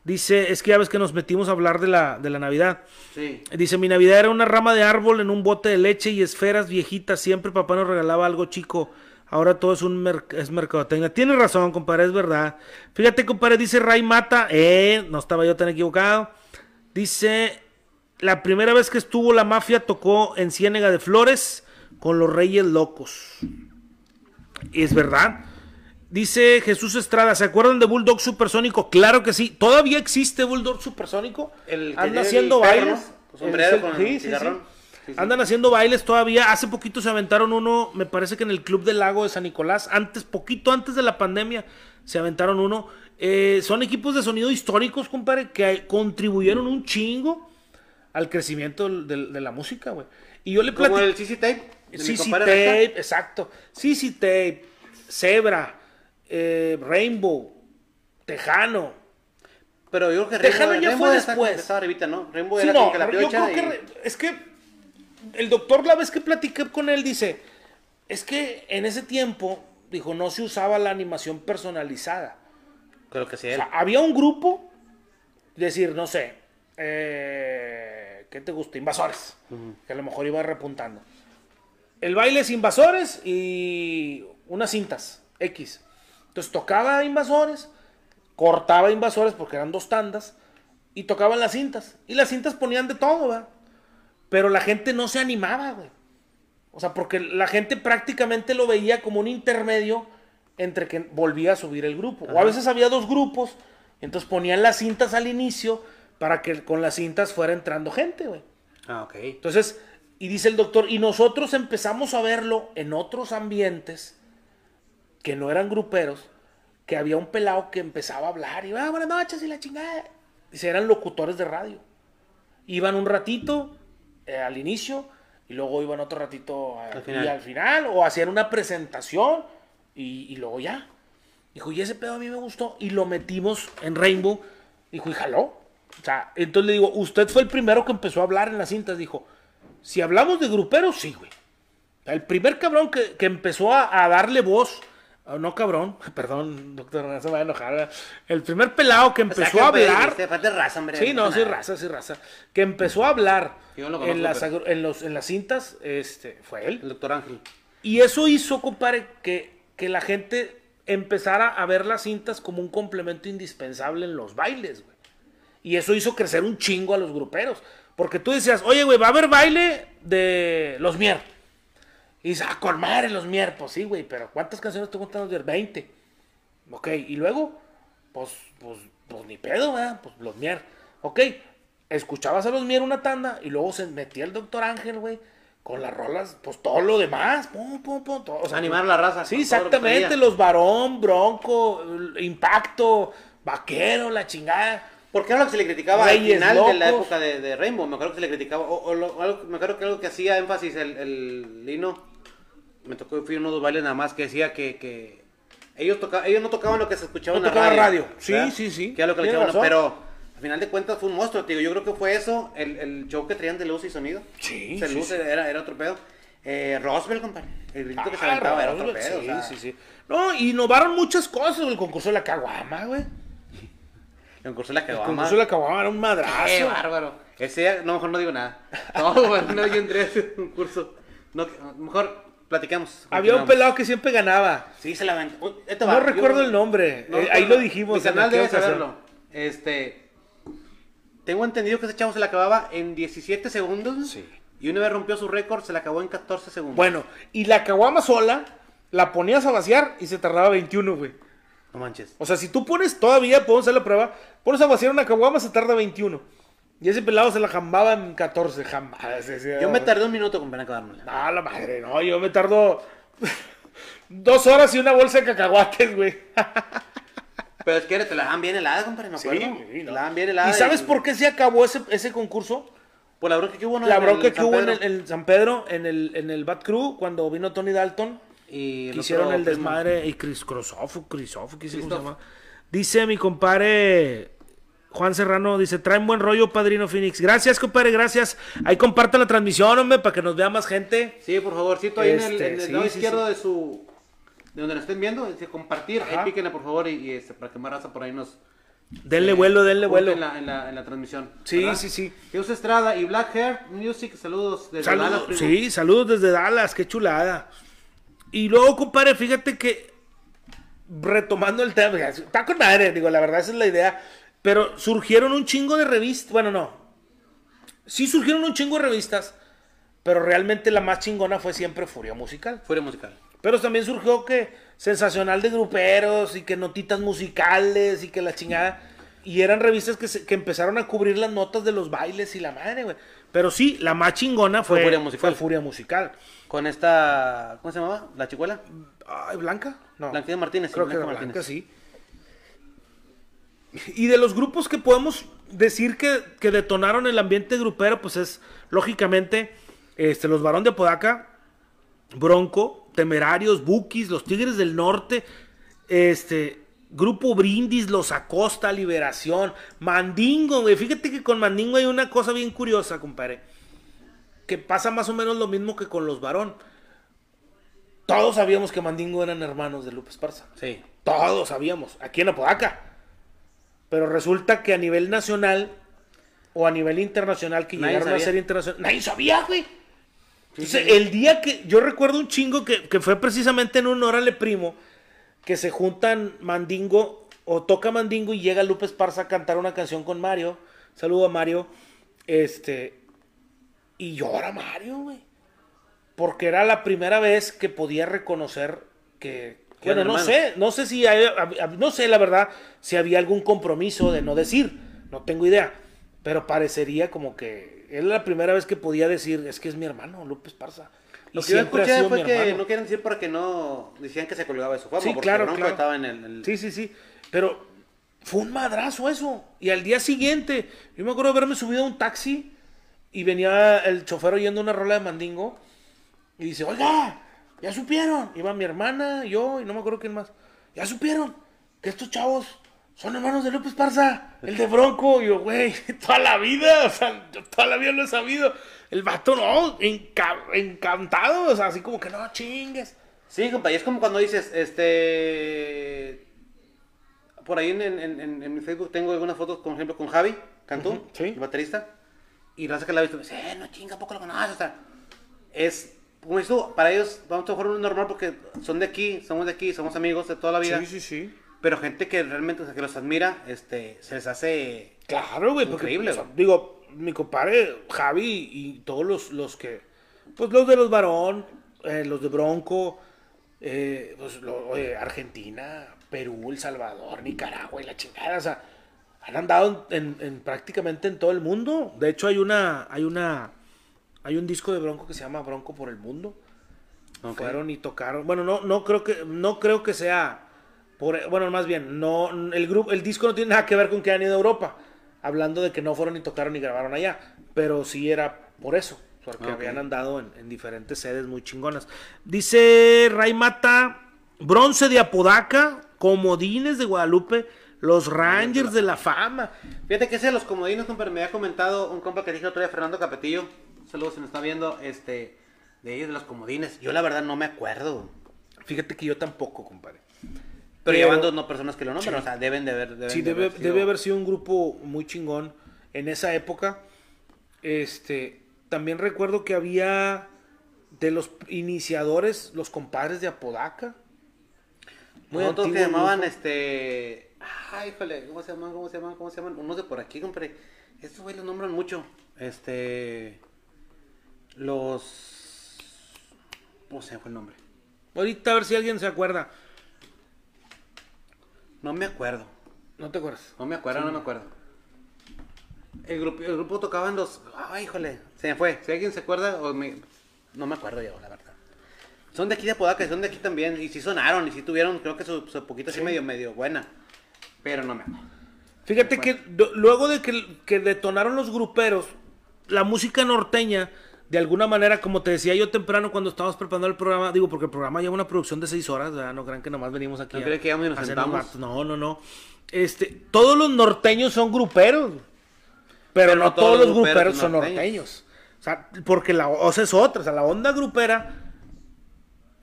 Dice, es que ya ves que nos metimos a hablar de la, de la Navidad. Sí. Dice, mi Navidad era una rama de árbol en un bote de leche y esferas viejitas. Siempre papá nos regalaba algo chico. Ahora todo es un merc- es mercadotecnia. Tienes razón, compadre, es verdad. Fíjate, compadre, dice Ray Mata. Eh, no estaba yo tan equivocado. Dice, la primera vez que estuvo la mafia tocó en Ciénega de Flores con los Reyes Locos. Es verdad. Dice Jesús Estrada, ¿se acuerdan de Bulldog Supersónico? Claro que sí. ¿Todavía existe Bulldog Supersónico? El que Anda el haciendo perro, bailes. sí. Sí, sí. Andan haciendo bailes todavía. Hace poquito se aventaron uno, me parece que en el Club del Lago de San Nicolás. Antes, poquito antes de la pandemia, se aventaron uno. Eh, son equipos de sonido históricos, compadre, que contribuyeron un chingo al crecimiento de, la música, güey. Y yo le Como platico. el CC Tape. CC Tape, exacto. CC Tape, Zebra, eh, Rainbow, Tejano. Pero yo creo que Tejano Rainbow, ya Rainbow fue después. Estaba arribita, ¿no? Rainbow Sí, era no, como que la yo creo que es que el doctor la vez que platiqué con él dice, es que en ese tiempo, dijo, no se usaba la animación personalizada. Creo que sí, O sea, había un grupo, decir, no sé, eh, ¿qué te gusta? Invasores, que a lo mejor iba repuntando. El baile es invasores y unas cintas X. Entonces tocaba invasores, cortaba invasores porque eran dos tandas y tocaban las cintas. Y las cintas ponían de todo, ¿verdad? Pero la gente no se animaba, güey. O sea, porque la gente prácticamente lo veía como un intermedio entre que volvía a subir el grupo. O a veces había dos grupos, entonces ponían las cintas al inicio para que con las cintas fuera entrando gente, güey. Ah, ok. Entonces, y dice el doctor, y nosotros empezamos a verlo en otros ambientes que no eran gruperos, que había un pelado que empezaba a hablar y va, ah, buenas noches y la chingada. Dice, eran locutores de radio. Iban un ratito eh, al inicio y luego iban otro ratito al, final. al final o hacían una presentación y, y, luego ya. Dijo, y ese pedo a mí me gustó y lo metimos en Rainbow. Dijo, y jaló. O sea, entonces le digo, usted fue el primero que empezó a hablar en las cintas. Dijo, si hablamos de gruperos, sí, güey. El primer cabrón que, que empezó a, a darle voz Oh, no, cabrón, perdón, doctor, no se va a enojar. El primer pelado que empezó a hablar. raza, hombre, sí, no, sí, raza, sí, raza. Que empezó a hablar en, las, en, los, en las cintas, este, fue él. El doctor Ángel. Y eso hizo, compadre, que, que la gente empezara a ver las cintas como un complemento indispensable en los bailes, güey. Y eso hizo crecer un chingo a los gruperos. Porque tú decías, oye, güey, va a haber baile de los mier y dice, ah, con madre los mierpos, pues sí, güey, pero ¿cuántas canciones te cuentan los mier? 20. Ok, y luego, pues, pues, pues ni pedo, ¿verdad? Pues los mier. Ok, escuchabas a los mier una tanda y luego se metía el doctor Ángel, güey, con las rolas, pues todo lo demás, pum, pum, pum, todo, o sea, animar la raza. Sí, exactamente, los varón, bronco, impacto, vaquero, la chingada. Porque era lo que se le criticaba al final de la época de, Rainbow. Me acuerdo que se le criticaba. O, me acuerdo que algo que hacía énfasis el, el Lino me tocó, fui a uno de bailes nada más que decía que, que ellos, toca, ellos no tocaban lo que se escuchaba en la radio. radio. Sí, sí, sí. Que lo que le pero al final de cuentas fue un monstruo, tío. Yo creo que fue eso, el, el show que traían de luz y sonido. Sí. Se sí, luz Era, era otro pedo. Eh, Roswell, compadre. El grito que se ah, aventaba era otro pedo. Sí, sí, sí. No, innovaron muchas cosas. El concurso de la caguama, güey. El concurso de la caguama. El concurso de la caguama era un madrazo. Qué bárbaro. Ese, no, mejor no digo nada. No, no, yo entré a ese concurso. No, mejor platicamos. Había un pelado que siempre ganaba. Sí, se la aventó. No recuerdo el nombre. Eh, ahí lo dijimos. Mi canal debe saberlo. Este. Tengo entendido que ese chavo se la acababa en 17 segundos. Sí. Y una vez rompió su récord, se la acabó en 14 segundos. Bueno, y la caguama sola, la ponías a vaciar y se tardaba 21, güey. No manches. O sea, si tú pones todavía, podemos hacer la prueba, pones a vaciar una caguama, se tarda 21. Y ese pelado se la jambaba en 14, jamás. Yo me tardé un minuto con pena acabármela. No, la madre, no, yo me tardo dos horas y una bolsa de cacahuates, güey. Pero es que te la dan bien helada, compadre, no acuerdo. Sí, no. la dan bien helada. ¿Y sabes por qué se acabó ese, ese concurso? Por la bronca que hubo, ¿no? La bronca que hubo en el, San Pedro, en el, en el Bad Crew, cuando vino Tony Dalton. Y hicieron el desmadre. Y Chris Crosoff, Chrisoff, ¿qué se llama? Dice mi compadre Juan Serrano dice, traen buen rollo, Padrino Phoenix. Gracias, compadre, gracias. Ahí comparte la transmisión, hombre, para que nos vea más gente. Sí, por favorcito, ahí en el, este, lado izquierdo de su... De donde nos estén viendo, dice compartir, ahí píquenle, por favor, y, este, para que más raza por ahí nos... Denle eh, vuelo, denle vuelo. En la, en la, en la transmisión. Sí, sí, sí. Jesús Estrada y Black Hair Music, saludos desde Dallas. Sí, saludos desde Dallas, qué chulada. Y luego, compadre, fíjate que retomando el tema, está con madre, digo, la verdad esa es la idea pero surgieron un chingo de revistas. Bueno, no. Sí surgieron un chingo de revistas. Pero realmente la más chingona fue siempre Furia Musical. Furia Musical. Pero también surgió que Sensacional de Gruperos y que Notitas Musicales y que la chingada. Y eran revistas que, que empezaron a cubrir las notas de los bailes y la madre, güey. Pero sí, la más chingona fue, Furia Musical. Furia Musical. Con esta. ¿Cómo se llamaba? ¿La chicuela? Ay, ¿Blanca? No. Blanquita Martínez. Creo que Martínez. Blanca, sí. Y de los grupos que podemos decir que, detonaron el ambiente grupero, pues es lógicamente este, los Barón de Podaca, Bronco, Temerarios, Bukis, los Tigres del Norte, este, Grupo Brindis, Los Acosta, Liberación, Mandingo, güey. Fíjate que con Mandingo hay una cosa bien curiosa, compadre. Que pasa más o menos lo mismo que con los Barón. Todos sabíamos que Mandingo eran hermanos de Lupe Esparza. Sí. Todos sabíamos. Aquí en Apodaca. Pero resulta que a nivel nacional o a nivel internacional que llegaron a ser internacional, nadie sabía, güey. Entonces, el día que yo recuerdo un chingo que, fue precisamente en un Órale Primo, que se juntan Mandingo o toca Mandingo y llega Lupe Esparza a cantar una canción con Mario. Saludo a Mario. Este. Y llora Mario, güey. Porque era la primera vez que podía reconocer que, bueno, no sé, no sé si hay, no sé la verdad si había algún compromiso de no decir, no tengo idea. pero parecería como que es la primera vez que podía decir, es que es mi hermano, Lupe Esparza. Lo que yo escuché fue que no quieren decir para que no decían que se colgaba de su fama, Sí, porque claro, claro. estaba en el, el- Sí, sí, sí. Pero fue un madrazo eso. Y al día siguiente, yo me acuerdo de haberme subido a un taxi y venía el chofer oyendo una rola de mandingo y dice, oiga, ya supieron. Iba mi hermana, yo y no me acuerdo quién más. Ya supieron que estos chavos son hermanos de López Parza, el de Bronco. Y yo, güey, toda la vida, o sea, yo toda la vida lo he sabido. El vato no, enca- encantado, o sea, así como que no chingues. Sí, compa, y es como cuando dices, este... Por ahí en, en- en- en mi Facebook tengo algunas fotos, por ejemplo, con Javi Cantú, sí. el baterista. Y la que la he visto, me dice, eh, no chinga, poco lo conoces. O sea, es, como dices tú, para ellos vamos a jugar un normal porque son de aquí, somos de aquí, somos amigos de toda la vida. Sí, sí, sí. Pero gente que realmente, o sea, que los admira, este, se les hace... Claro, güey, porque, Increíble, o sea, güey. digo, mi compadre Javi y todos los, los que, pues los de los varón, eh, los de Bronco, eh, pues, lo- Argentina, Perú, El Salvador, Nicaragua y la chingada, o sea, han andado en, en- en prácticamente en todo el mundo. De hecho, hay una, hay una, hay un disco de Bronco que se llama Bronco por el mundo. Ok. Fueron y tocaron. Bueno, no, no creo que, no creo que sea por, bueno, más bien, no, el grupo, el disco no tiene nada que ver con que han ido a Europa. Hablando de que no fueron y tocaron y grabaron allá. Pero sí era por eso. Porque habían andado en, en diferentes sedes muy chingonas. Dice Ray Mata, bronce de Apodaca, comodines de Guadalupe, los Rangers de la fama. Fíjate que ese de los comodines, compa, me había comentado un compa que dije otro día, Fernando Capetillo. Saludos, si nos está viendo, este, de ellos, de los comodines. Yo la verdad no me acuerdo. Fíjate que yo tampoco, compadre. Pero, llevan dos no personas que lo nombran, Sí. o sea, deben de haber. Deben Sí, de debe, haber sido- debe haber sido un grupo muy chingón en esa época. Este, también recuerdo que había de los iniciadores, los compadres de Apodaca. Muy Otros que llamaban, grupo. este. Ay, híjole, ¿cómo se llaman? ¿Cómo se llaman? ¿Cómo se llaman? Unos de por aquí, compadre. Estos güey los nombran mucho. Este. Los. ¿Cómo se fue el nombre? Ahorita a ver si alguien se acuerda. No me acuerdo. ¿No te acuerdas? No me acuerdo, no me acuerdo. El grupo, el grupo tocaba en los. Ay, híjole, se me fue. Si alguien se acuerda, o me... no me acuerdo yo, la verdad. Son de aquí de Apodaca, son de aquí también. Y sí sonaron, y sí tuvieron, creo que su, su poquito así medio, medio buena. Pero no me acuerdo. Fíjate que do- luego de que, que detonaron los gruperos, la música norteña, de alguna manera, como te decía yo temprano cuando estábamos preparando el programa, digo, porque el programa lleva una producción de seis horas, ¿verdad? no crean que nomás venimos aquí. No a- que nos sentamos. No, no, no. Este, todos los norteños son gruperos, pero, Pero no todos los gruperos, son norteños. norteños. O sea, porque la es otra, o sea, la onda grupera,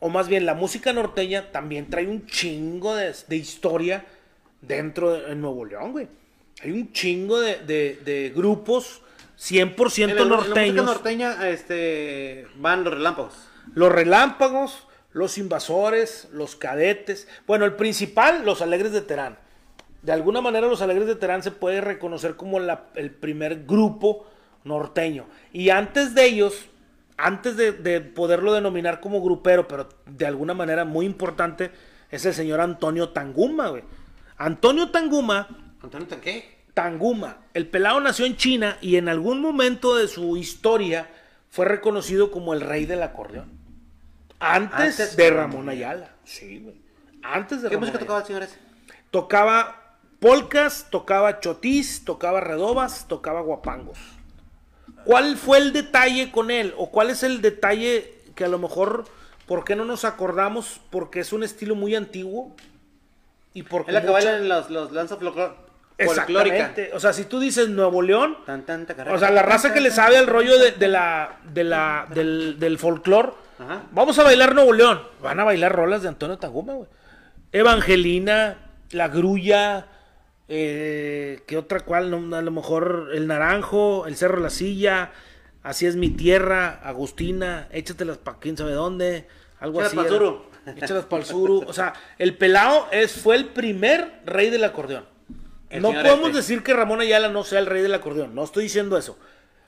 o más bien la música norteña, también trae un chingo de, de historia dentro de en Nuevo León, güey. Hay un chingo de, de- de grupos 100% En la- en la norteños. norteña, este, van los relámpagos. Los relámpagos, los invasores, los cadetes. Bueno, el principal, los alegres de Terán. De alguna manera los alegres de Terán se puede reconocer como la- el primer grupo norteño. Y antes de ellos, antes de, de poderlo denominar como grupero, pero de alguna manera muy importante, es el señor Antonio Tanguma, güey. Antonio Tanguma Antonio Tanqué. Tanguma. El pelado nació en China y en algún momento de su historia fue reconocido como el rey del acordeón. Antes, Antes de Ramón Ayala. Sí, güey. Antes de ¿Qué Ramón música Ayala. tocaba el señor ese? Tocaba polcas, tocaba chotis, tocaba redobas, tocaba guapangos. ¿Cuál fue el detalle con él? ¿O cuál es el detalle que a lo mejor, ¿por qué no nos acordamos? Porque es un estilo muy antiguo. Y porque Es la que mucha- bailan los, los folclórica. Exactamente. O sea, si tú dices Nuevo León, Tan, tan, tacará, o sea, la raza tan, que le sabe al rollo de, de la, de la, del, del folclore, vamos a bailar Nuevo León. Van a bailar rolas de Antonio Taguma, güey. Evangelina, La Grulla, eh, ¿qué otra cual? No, a lo mejor El Naranjo, El Cerro de la Silla, Así es mi tierra, Agustina, échatelas pa' quién sabe dónde, algo así. Échalas pa'l suru. O sea, el pelao es, fue el primer rey del acordeón. El no podemos este. decir que Ramón Ayala no sea el rey del acordeón, no estoy diciendo eso.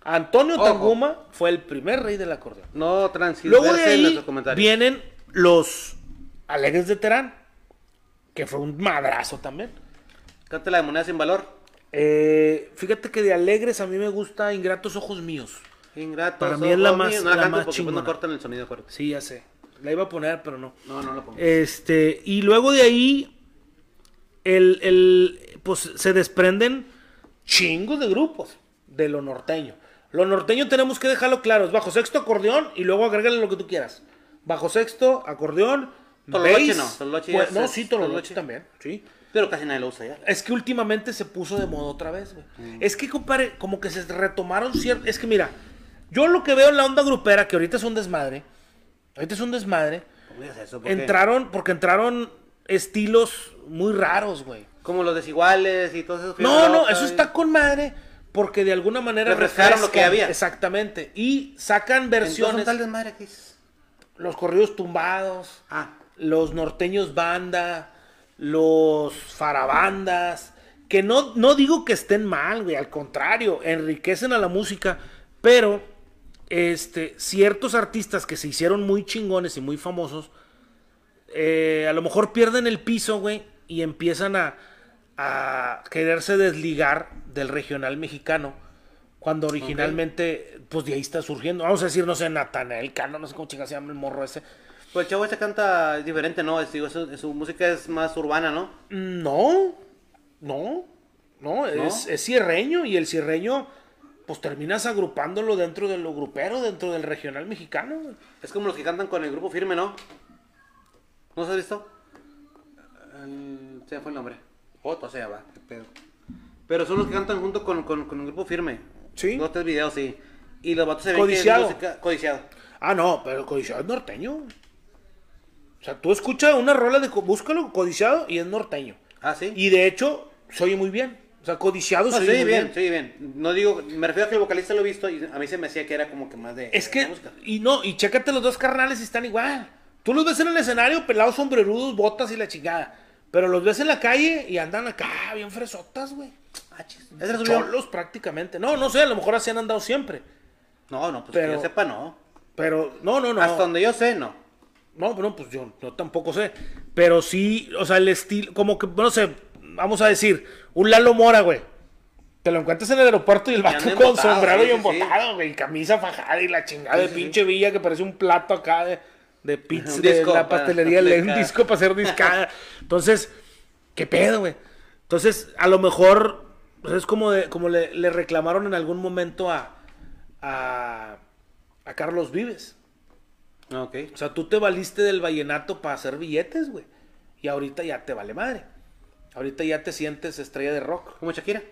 Antonio Ojo. Tanguma fue el primer rey del acordeón. No Luego de en ahí vienen los Alegres de Terán, que fue un madrazo también. Canta la de moneda sin valor. Eh, fíjate que de alegres a mí me gusta Ingratos Ojos Míos. Ingratos. Para mí es la más- míos. No la la más pues, chingona. no cortan el sonido, acuérdate. Sí, ya sé. La iba a poner, pero no. No, no lo pongo. Este, y luego de ahí, el, el, pues se desprenden chingos de grupos de lo norteño. Lo norteño tenemos que dejarlo claro, es bajo sexto acordeón y luego agrégale lo que tú quieras. Bajo sexto, acordeón, Tololoche bass, no, tololoche pues, no, sí, tololoche tololoche. también, sí. Pero casi nadie lo usa ya. Es que últimamente se puso de moda otra vez, güey. Mm. Es que, compadre, como que se retomaron ciertos... Es que mira, yo lo que veo en la onda grupera, que ahorita es un desmadre, ahorita es un desmadre, entraron, porque entraron estilos muy raros, güey. Como los desiguales y todo eso. No, no, eso está con madre, porque de alguna manera Refrescaron lo que había. Exactamente. Y sacan versiones, tal desmadre que los corridos tumbados, Ah, los norteños banda, los farabandas, que no, no digo que estén mal, güey, al contrario, enriquecen a la música, pero este, ciertos artistas que se hicieron muy chingones y muy famosos, eh, a lo mejor pierden el piso, güey, y empiezan a, a quererse desligar del regional mexicano. Cuando originalmente, pues de ahí está surgiendo. Vamos a decir, no sé, Natanael Cano, no sé cómo chingas se llama el morro ese. pues el chavo este canta diferente, ¿no? Es, digo, su, su música es más urbana, ¿no? No, no, no, es, es cierreño y el cierreño, pues terminas agrupándolo dentro de lo grupero, dentro del regional mexicano. Es como los que cantan con el grupo firme, ¿no? ¿No se has visto? El- Se fue el nombre. Otro se llama. qué pedo. Pero son los que cantan junto con, con, con el grupo firme. Sí. Dos, tres videos, sí. Y los vatos se ven Codiciado. que es música... Codiciado. Ah, no, pero el codiciado es norteño. O sea, tú escuchas una rola de... Búscalo, codiciado, y es norteño. Ah, sí. Y de hecho, se oye muy bien. O sea, codiciado No, se sí, oye muy bien, bien. sí, bien. No digo, me refiero a que el vocalista lo he visto y a mí se me hacía que era como que más de. Es de que, música. y no, y chécate los dos carnales y están igual. Tú los ves en el escenario, pelados, sombrerudos, botas y la chingada. Pero los ves en la calle y andan acá bien fresotas, güey. Ah. Cholos prácticamente. No, no sé, a lo mejor así han andado siempre. No, no, pues Pero- que yo sepa, no. Pero, no, no, no. Hasta donde yo sé, no. No, no, pues yo, yo tampoco sé. Pero sí, o sea, el estilo, como que, no sé, vamos a decir, un Lalo Mora, güey. Te lo encuentras en el aeropuerto y el vato con sombrero sí, y sí, embotado, güey, camisa fajada y la chingada de Sí, sí, pinche villa que parece un plato acá de, de pizza, de disco la para pastelería, le un disco para hacer discada. Entonces, ¿qué pedo, güey? Entonces, a lo mejor, pues, es como, de, como le, le reclamaron en algún momento a, a, a Carlos Vives. Ok. O sea, tú te valiste del vallenato para hacer billetes, güey. Y ahorita ya te vale madre. Ahorita ya te sientes estrella de rock. ¿Como Shakira?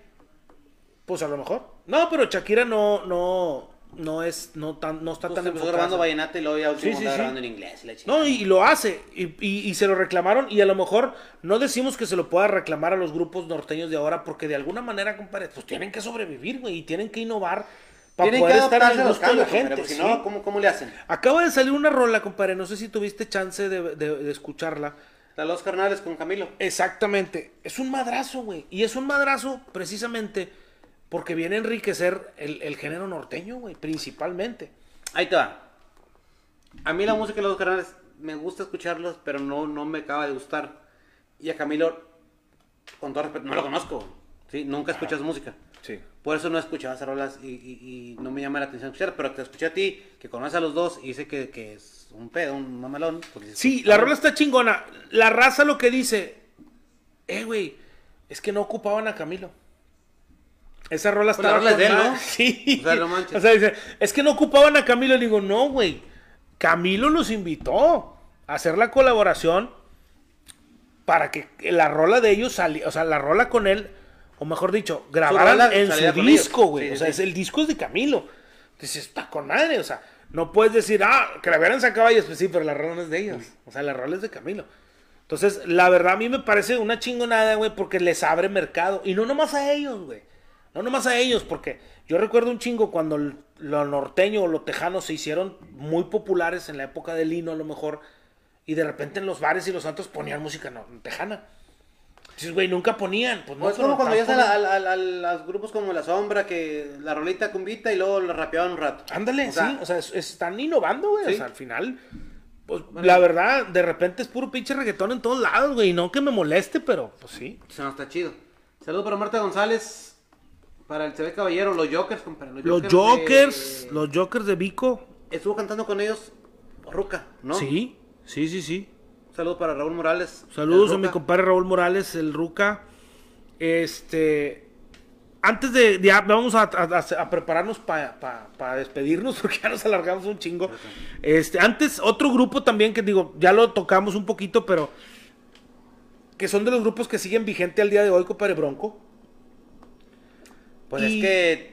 Pues a lo mejor. No, pero Shakira no, no, no es, no tan, no está Pues tan empezó enfocada. grabando vallenato y luego ya último Sí, sí, andaba sí. grabando en inglés. la. No, y, y lo hace. Y, y- y se lo reclamaron. Y a lo mejor no decimos que se lo pueda reclamar a los grupos norteños de ahora, porque de alguna manera, compadre, pues tienen que sobrevivir, güey. Y tienen que innovar para Tienen poder que estar en adaptarse el a los gusto de la gente. porque no, ¿cómo, ¿cómo le hacen? Acaba de salir una rola, compadre. No sé si tuviste chance de, de- de escucharla. La Los Carnales con Camilo. Exactamente. Es un madrazo, güey. Y es un madrazo precisamente porque viene a enriquecer el, el género norteño, güey, principalmente. Ahí te va. A mí la música de Los Carnales me gusta escucharlos, pero no, no me acaba de gustar. Y a Camilo, con todo respeto, no lo conozco. ¿sí? Nunca escuchas música. Sí. Por eso no he escuchado esas rolas y, y- y no me llama la atención escuchar, pero te escuché a ti, que conoces a los dos y dice que, que es un pedo, un mamalón. pues Sí, la rola está chingona. La raza lo que dice, eh, güey, es que no ocupaban a Camilo. Esa rola Pues la rola de él. ¿no? Sí. O sea, no manches. O sea, dice, es que no ocupaban a Camilo. Le digo, no, güey. Camilo los invitó a hacer la colaboración para que la rola de ellos saliera, o sea, la rola con él, o mejor dicho, grabaran rola en su disco, güey. Sí, o sea, sí. es el disco es de Camilo. Entonces está con madre, o sea, no puedes decir, ah, que la hubieran sacado ellos, pues sí, pero la rola no es de ellos. O sea, la rola es de Camilo. Entonces, la verdad a mí me parece una chingonada, güey, porque les abre mercado. Y no nomás a ellos, güey. No nomás a ellos, porque yo recuerdo un chingo cuando lo norteño o lo tejano se hicieron muy populares en la época del Lino, a lo mejor. Y de repente en los bares y los santos ponían música no, tejana. Dices, güey, nunca ponían. Pues no, pero como cuando ya a, los grupos como La Sombra, que la rolita cumbita y luego la rapeaban un rato. Ándale, O sea, sí, o sea, es- están innovando, güey. Sí. O sea, al final, pues la verdad, de repente es puro pinche reggaetón en todos lados, güey. Y no que me moleste, pero pues sí. Se nos está chido. Saludos para Marta González. Para el CB Caballero, los Jokers, compadre. Los de- Jokers, los Jokers de Vico. Estuvo cantando con ellos Ruca, ¿no? Sí, sí, sí, sí. Un saludo para Raúl Morales. Saludos a mi compadre Raúl Morales, el Ruca. Este. Antes de. ya vamos a, a- a prepararnos para despedirnos, porque ya nos alargamos un chingo. Este, antes, otro grupo también que digo, ya lo tocamos un poquito, pero. Que son de los grupos que siguen vigente al día de hoy, compadre Bronco. Pues Y- es que.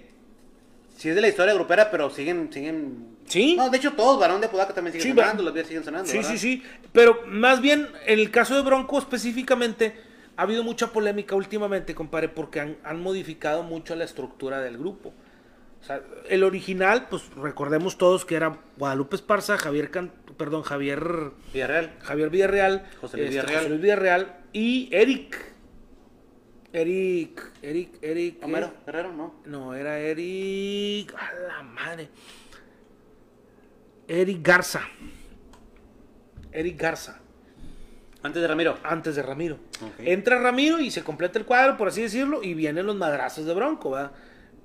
Sí es de la historia grupera, pero siguen, siguen. Sí. No, de hecho todos, Varón de Apodaca también siguen Sí, sonando, va- los días siguen sonando. Sí, ¿verdad? sí, sí. Pero más bien, en el caso de Bronco específicamente, ha habido mucha polémica últimamente, compadre, porque han, han modificado mucho la estructura del grupo. O sea, el original, pues recordemos todos que era Guadalupe Esparza, Javier Can- perdón, Javier Villarreal. Javier Villarreal, José Luis este, Villarreal. José Luis Villarreal y Eric. Eric, Eric, Eric. Homero, Guerrero, ¿no? No, era Eric. A la madre. Eric Garza. Eric Garza. Antes de Ramiro. Antes de Ramiro. Entra Ramiro y se completa el cuadro, por así decirlo, y vienen los madrazos de Bronco, ¿verdad?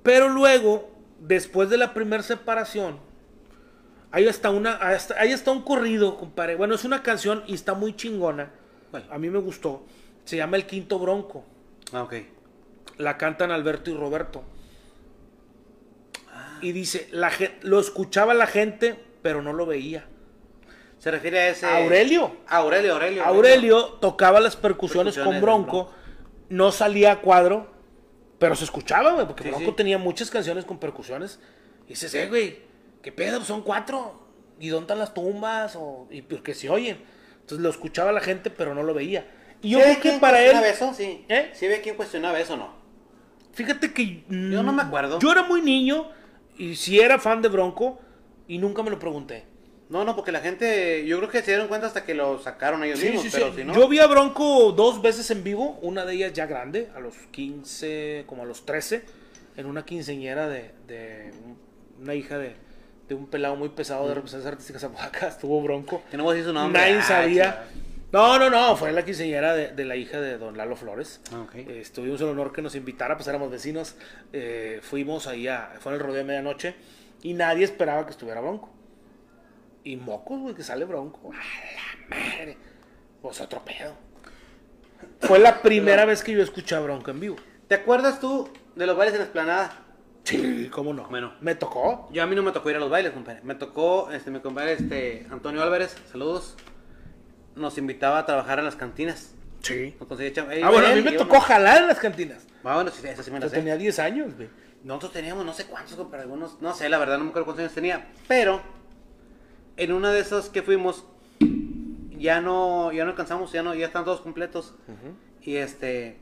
Pero luego, después de la primera separación, ahí está una, ahí está, ahí está un corrido, compadre. Bueno, es una canción y está muy chingona. A mí me gustó. Se llama El Quinto Bronco. Ah, ok. La cantan Alberto y Roberto. Y dice, la lo escuchaba la gente, pero no lo veía. Se refiere a ese. Aurelio. Aurelio, Aurelio. Aurelio tocaba las percusiones, Percusiones con Bronco, no salía a cuadro, pero se escuchaba, güey, porque Sí, Bronco sí. tenía muchas canciones con percusiones. Y dices, eh, güey, ¿qué pedo? Son cuatro. ¿Y dónde están las tumbas? O, y porque se oyen. Entonces lo escuchaba la gente, pero no lo veía. Y yo ¿Sí creo que quién para él, eso? Sí. ¿Eh? ¿Sí ve quién cuestionaba eso o no? fíjate que Yo no me acuerdo. Yo era muy niño y sí era fan de Bronco y nunca me lo pregunté. No, no, porque la gente. Yo creo que se dieron cuenta hasta que lo sacaron ellos Sí, mismos, sí, pero sí. si no. Yo vi a Bronco dos veces en vivo, una de ellas ya grande, a los 15, como a los 13, en una quinceñera de, de un- una hija de, de un pelado muy pesado de representaciones artísticas Zapodaca, estuvo Bronco. Que no voy a decir su nombre. Nadie Ah, sabía. No, no, no, fue la quinceñera de, de la hija de don Lalo Flores. Ah. Eh, tuvimos el honor que nos invitara, pues éramos vecinos. eh, fuimos ahí a, fue en el rodeo de medianoche y nadie esperaba que estuviera Bronco. Y mocos, güey, que sale Bronco. A la madre. Pues otro pedo. Fue la primera vez que yo escuché a Bronco en vivo. ¿Te acuerdas tú de los bailes en Esplanada? Sí, cómo no. Bueno. Me tocó. Yo a mí no me tocó ir a los bailes, compadre. Me tocó, este, mi compadre, este, Antonio Álvarez, saludos. Nos invitaba a trabajar en las cantinas. Sí. Conseguía chamba. Ah, bueno, a mí me tocó uno- jalar en las cantinas. Ah, bueno, sí, esa sí me la Yo sé. tenía 10 años, güey. Nosotros teníamos no sé cuántos, compadre, algunos, no sé, la verdad, no me acuerdo cuántos años tenía. Pero, en una de esas que fuimos, ya no, ya no alcanzamos, ya no, ya están todos completos. Y este,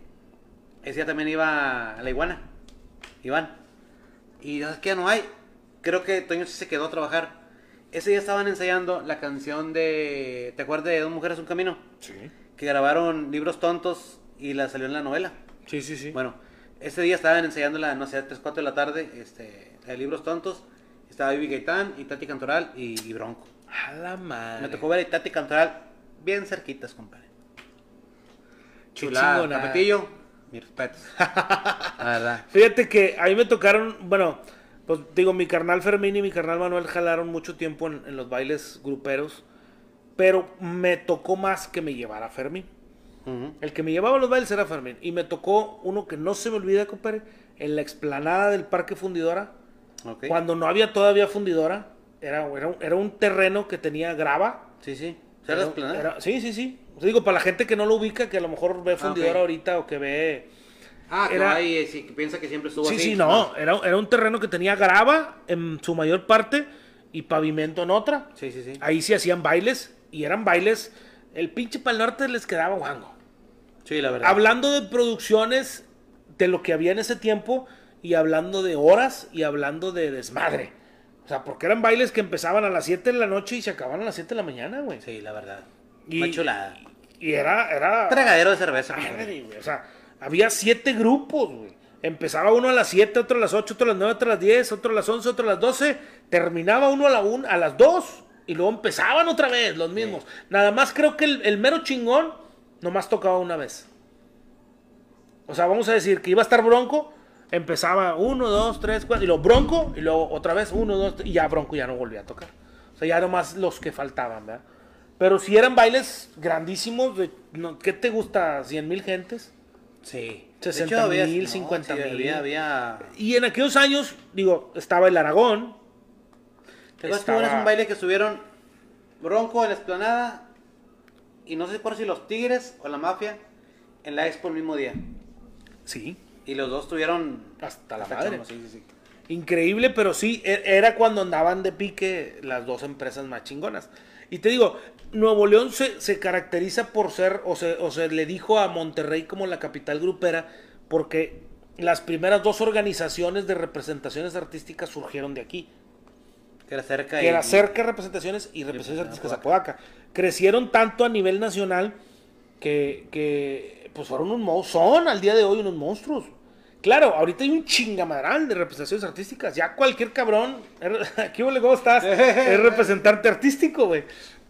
ese día también iba a la iguana, Iván. Y ya es que ya no hay. Creo que Toño sí se quedó a trabajar. Ese día estaban ensayando la canción de, ¿te acuerdas de Dos Mujeres Un Camino? Sí. Que grabaron libros tontos y la salió en la novela. Sí, sí, sí. Bueno, ese día estaban ensayando la, no sé, 3, 4 de la tarde, este, de libros tontos. Estaba Vivi Gaitán y Tati Cantoral y, y Bronco. A la madre. Me tocó ver a Tati Cantoral bien cerquitas, compadre. Chulada, chingona. tapetillo, mis respetos. La verdad. Fíjate que a mí me tocaron, bueno, pues digo, mi carnal Fermín y mi carnal Manuel jalaron mucho tiempo en, en los bailes gruperos, pero me tocó más que me llevara Fermín. El que me llevaba a los bailes era Fermín. Y me tocó uno que no se me olvida, compadre, en la explanada del Parque Fundidora, cuando no había todavía fundidora. Era, era, un, era un terreno que tenía grava. Sí, sí. ¿Se Era- era- sí, sí, sí. O sea, digo, para la gente que no lo ubica, que a lo mejor ve fundidora ok. ahorita o que ve... Ah, era- hay, eh, que piensa que siempre estuvo Sí, así. sí, no. Era, era un terreno que tenía grava en su mayor parte y pavimento en otra. Sí, sí, sí. Ahí sí hacían bailes y eran bailes. El pinche Pal Norte les quedaba guango. Sí, la verdad. Hablando de producciones, de lo que había en ese tiempo y hablando de horas y hablando de desmadre. O sea, porque eran bailes que empezaban a las 7 de la noche y se acababan a las 7 de la mañana, güey. Sí, la verdad. Y- Una chulada. Y era, era... Tragadero de cerveza. Madre, güey, O sea, había siete grupos, güey. Empezaba uno a las 7, otro a las 8, otro a las 9, otro a las 10, otro a las 11, otro a las 12. Terminaba uno a, la un, a las 2 y luego empezaban otra vez los mismos. Nada más creo que el, el mero chingón nomás tocaba una vez. O sea, vamos a decir que iba a estar Bronco, empezaba uno, dos, tres, cuatro, y luego Bronco, y luego otra vez uno, dos, y ya Bronco ya no volvía a tocar. O sea, ya nomás los que faltaban, ¿verdad? Pero si eran bailes grandísimos, de, no, ¿qué te gusta? ¿100 mil gentes? Sí. 60 mil, 50 mil. Había, había... Y en aquellos años, digo, estaba el Aragón. ¿Te acuerdas que estaba- un baile que subieron Bronco en la explanada y no sé por si los Tigres o la Mafia en la Expo el mismo día? Sí, Y los dos tuvieron hasta la hasta madre. sí, sí, sí. Increíble, pero sí, e- era cuando andaban de pique las dos empresas más chingonas. Y te digo, Nuevo León se, se caracteriza por ser, o se, o se le dijo a Monterrey como la capital grupera, porque las primeras dos organizaciones de representaciones artísticas surgieron de aquí. Que era cerca que y- era cerca representaciones y representaciones artísticas de Apodaca. Crecieron tanto a nivel nacional que, que pues fueron un monstruo, son al día de hoy unos monstruos. Claro, ahorita hay un chingamadral de representaciones artísticas. Ya cualquier cabrón, aquí ole, ¿cómo estás? es representante artístico, güey.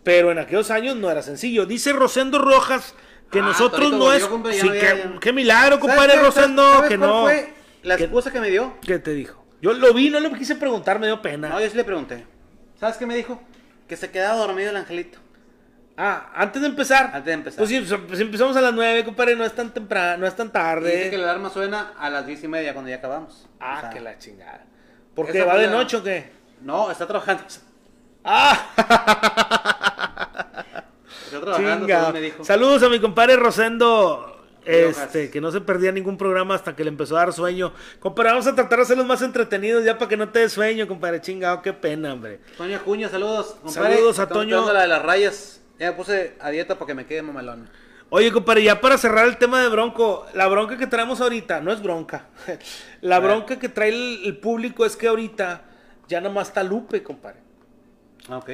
Pero en aquellos años no era sencillo. Dice Rosendo Rojas que Ah, nosotros no es... Sí, no, ya, qué, milagro, ¿Sabes compadre? Rosendo, ¿Sabes que cuál no... fue la que- excusa que me dio? ¿Qué te dijo? Yo lo vi, no le quise preguntar, me dio pena. No, yo sí le pregunté. ¿Sabes qué me dijo? Que se quedaba dormido el angelito. Ah, antes de empezar. Antes de empezar. Pues sí, pues, pues empezamos a las 9, compadre, no es tan temprano, no es tan Y tarde. Dice que la alarma suena a las diez y media cuando ya acabamos. Ah, O sea, que la chingada. ¿Por qué? ¿Va de noche o qué? No, está trabajando. ¡Ah! Está trabajando, Chinga. según me dijo. Saludos a mi compadre Rosendo. Este, que no se perdía ningún programa hasta que le empezó a dar sueño. Compadre, vamos a tratar de hacerlos más entretenidos ya para que no te dé sueño, compadre. Chingado, qué pena, hombre. Toño Acuña, saludos. compadre. Saludos a Toño. la de las rayas. Ya me puse a dieta para que me quede mamalón. Oye, compadre, ya para cerrar el tema de Bronco, la bronca que traemos ahorita no es bronca. La bronca que trae el, el público es que ahorita ya nomás está Lupe, compadre. Ah, ok.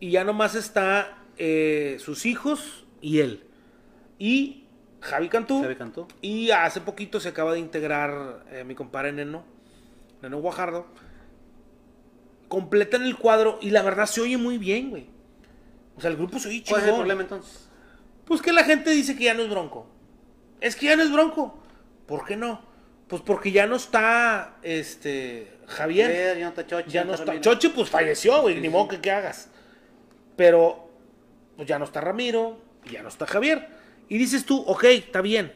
Y ya nomás está eh, sus hijos y él. Y Javi Cantú. Y hace poquito se acaba de integrar eh, mi compadre Neno, Neno Guajardo. Completan el cuadro y la verdad se oye muy bien, güey. O sea, el grupo se oye ¿Cuál es el problema entonces? Pues que la gente dice que ya no es bronco. Es que ya no es bronco. ¿Por qué no? Pues porque ya no está este Javier. Javier, ya no está Choche, ya no está. Choche pues falleció, güey, Sí, ni sí. modo que, que hagas. Pero pues ya no está Ramiro, ya no está Javier. Y dices tú, ok, está bien.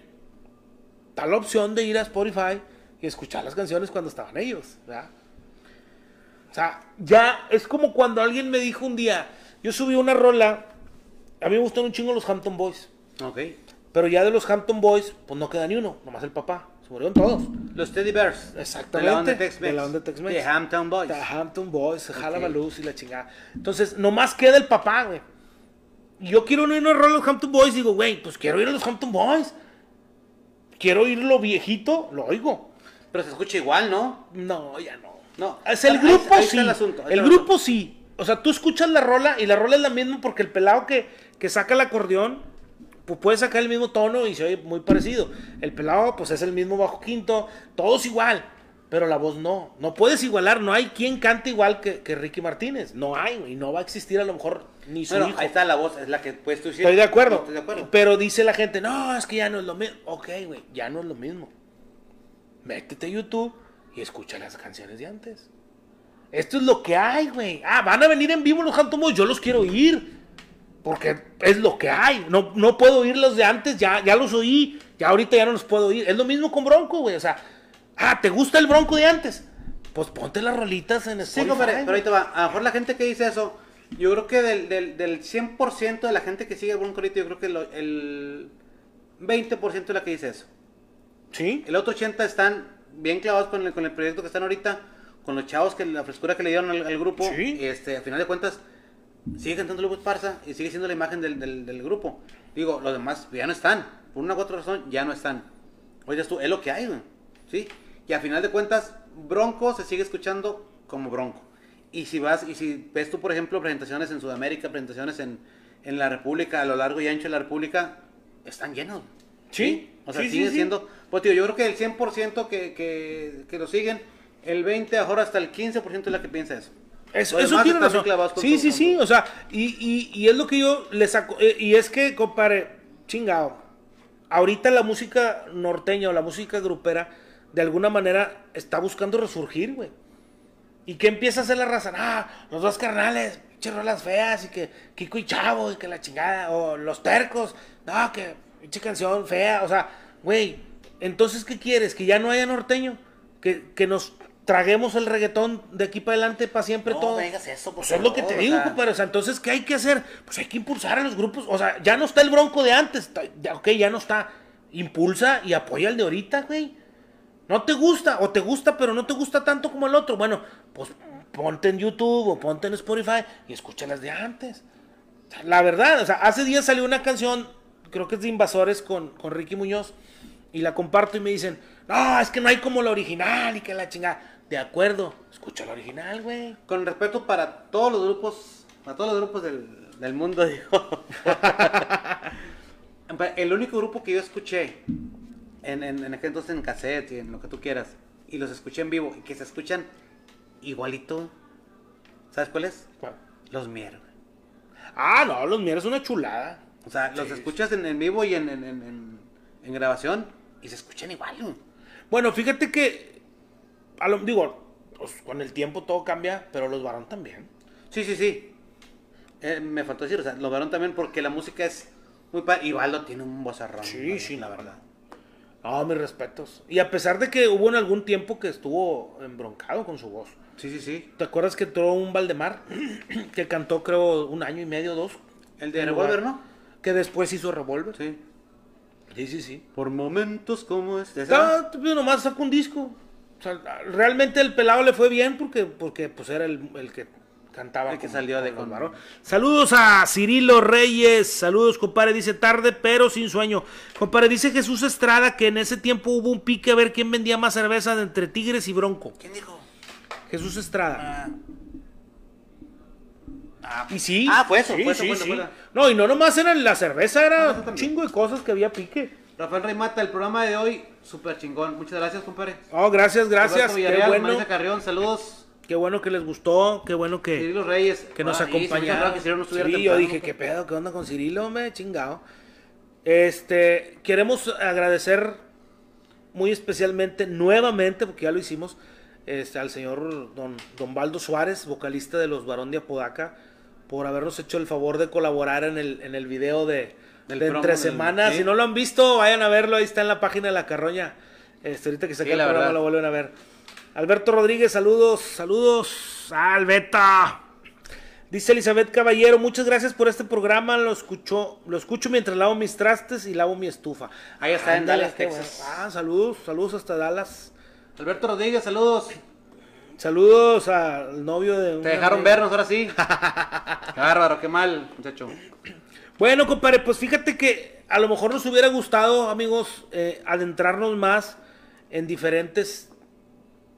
Está la opción de ir a Spotify y escuchar las canciones cuando estaban ellos, ¿verdad? O sea, ya es como cuando alguien me dijo un día, yo subí una rola, a mí me gustan un chingo los Hampton Boys. Ok. Pero ya de los Hampton Boys, pues no queda ni uno, nomás el papá. Se murieron todos. Los Teddy Bears. Exactamente. De la onda Tex-Mex. De la onda de Tex-Mex. De Hampton Boys. The Hampton Boys, Jala Ok. Baluz y la chingada. Entonces, nomás queda el papá, güey. Yo quiero rola de los Hampton Boys. Digo, güey, pues quiero oír a los Hampton Boys. Quiero oír lo viejito, lo oigo. Pero se escucha igual, ¿no? No, ya no. No. Es el grupo ahí sí. el asunto, ahí el está el grupo sí. O sea, tú escuchas la rola y la rola es la misma porque el pelado que, que saca el acordeón pues puede sacar el mismo tono y se oye muy parecido. El pelado pues es el mismo bajo quinto, todos igual, pero la voz no. No puedes igualar, no hay quien cante igual que, que Ricky Martínez. No hay, y no va a existir a lo mejor ni su Bueno, hijo. ahí está la voz, es la que puedes tú decir. Estoy de acuerdo. Estoy de acuerdo. Pero dice la gente, no, es que ya no es lo mismo. Ok, güey, ya no es lo mismo. Métete a YouTube y escucha las canciones de antes. Esto es lo que hay, güey. Ah, van a venir en vivo los Hampton Boys, yo los quiero oír. Porque es lo que hay. No, no puedo oír los de antes, ya, ya los oí. Ya ahorita ya no los puedo oír. Es lo mismo con Bronco, güey. O sea, ah, ¿te gusta el Bronco de antes? Pues ponte las rolitas en Sí, Spotify. compadre, pero ahorita va. A lo mejor la gente que dice eso, yo creo que del, del, del 100% de la gente que sigue a Bronco ahorita, yo creo que lo- el 20% es la que dice eso. Sí. El otro 80% están bien clavados con el, con el proyecto que están ahorita, con los chavos, que la frescura que le dieron al, al grupo. Sí. Y este, a final de cuentas, sigue cantando Lupe Esparza y sigue siendo la imagen del, del, del grupo. Digo, los demás ya no están. Por una u otra razón, ya no están. Oye, tú, es lo que hay, güey. ¿Sí? Y a final de cuentas, Bronco se sigue escuchando como Bronco. Y si vas, y si ves tú, por ejemplo, presentaciones en Sudamérica, presentaciones en, en la República, a lo largo y ancho de la República, están llenos. Sí. O sea, Sí, sí. siendo. Pues tío, yo creo que el 100% que, que, que lo siguen, el 20%, ahora hasta el 15% es la que piensa eso. Eso, tiene razón. Sí, sí, sí. O sea, y, y, y es lo que yo le saco. eh, y es que, compadre, chingado. Ahorita la música norteña o la música grupera de alguna manera está buscando resurgir, güey. ¿Y qué empieza a hacer la raza? Ah, los dos carnales, pinche rolas feas y que Kiko y Chavo y que la chingada, o los tercos, no, que pinche canción fea, o sea, güey, entonces, ¿qué quieres? ¿Que ya no haya norteño? ¿Que, que nos traguemos el reggaetón de aquí para adelante para siempre No todo? me digas eso, Pues es lo que te digo, o sea. compadre. O sea, entonces, ¿qué hay que hacer? Pues hay que impulsar a los grupos. O sea, ya no está el bronco de antes. ok, ya no está. Impulsa y apoya al de ahorita, güey. No te gusta, o te gusta, pero no te gusta tanto como el otro. Bueno, pues ponte en YouTube o ponte en Spotify y escucha las de antes. La verdad, o sea, hace días salió una canción, creo que es de Invasores con, con Ricky Muñoz, y la comparto y me dicen, no, es que no hay como la original y que la chingada. De acuerdo, escucha la original, güey. Con respeto para todos los grupos, para todos los grupos del, del mundo, digo. el único grupo que yo escuché en, en, en aquel entonces en cassette y en lo que tú quieras, y los escuché en vivo y que se escuchan igualito, ¿sabes cuál es? Los Mier. Ah, no, los míos es una chulada. O sea, los escuchas en, en vivo y en, en, en, grabación y se escuchan igual. Bueno, fíjate que, a lo, digo, pues, con el tiempo todo cambia, pero los varón también. Sí, sí, sí. Eh, me faltó decir, o sea, lo vieron también porque la música es muy padre. Y tiene un vozarrón. Sí, sí, la verdad. No, mis respetos. Y a pesar de que hubo en algún tiempo que estuvo embroncado con su voz. Sí, sí, sí. ¿Te acuerdas que entró un Valdemar que cantó creo un año y medio, dos? El de Revolver, ¿no? Que después hizo Revolver. Sí. Sí, sí, sí. Por momentos como este. Está, pues, nomás sacó un disco. O sea, realmente el pelado le fue bien porque, porque pues era el, el que cantaba. El que salió de con. Saludos a Cirilo Reyes. Saludos, compadre. Dice tarde, pero sin sueño. Compadre, dice Jesús Estrada que en ese tiempo hubo un pique a ver quién vendía más cerveza entre Tigres y Bronco. ¿Quién dijo? Jesús Estrada. Ah. Ah, Y sí. Ah, fue eso, sí, fue eso, sí, fue eso, sí. fue eso. No, y no nomás era la cerveza, era eso un chingo de cosas que había pique. Rafael Rey Mata, el programa de hoy, súper chingón. Muchas gracias, compadre. Oh, gracias, gracias. Qué bueno, Carrión, saludos. Qué bueno que les gustó, qué bueno que, Cirilo Reyes. que nos Ah, se acompañaron. no estuviera sí, yo dije. ¿qué pedo? ¿Qué onda con Cirilo? Me chingado. Este, queremos agradecer muy especialmente, nuevamente, porque ya lo hicimos, este, al señor don, don Baldo Suárez, vocalista de los Barón de Apodaca, por habernos hecho el favor de colaborar en el, en el video de, de entre del- semanas. Si no lo han visto, vayan a verlo, ahí está en la página de La Carroña. Este, ahorita que saque Sí, el programa verdad. lo vuelven a ver. Alberto Rodríguez, saludos, saludos. Albeta. Dice Elizabeth Caballero, muchas gracias por este programa. Lo escucho, lo escucho mientras lavo mis trastes y lavo mi estufa. Ahí está, en Dallas, Texas. Ah, saludos, saludos hasta Dallas. Alberto Rodríguez, saludos. Saludos al novio de. Te dejaron amiga. vernos ahora sí. Qué bárbaro, qué mal, muchacho. Bueno, compadre, pues fíjate que a lo mejor nos hubiera gustado, amigos, eh, adentrarnos más en diferentes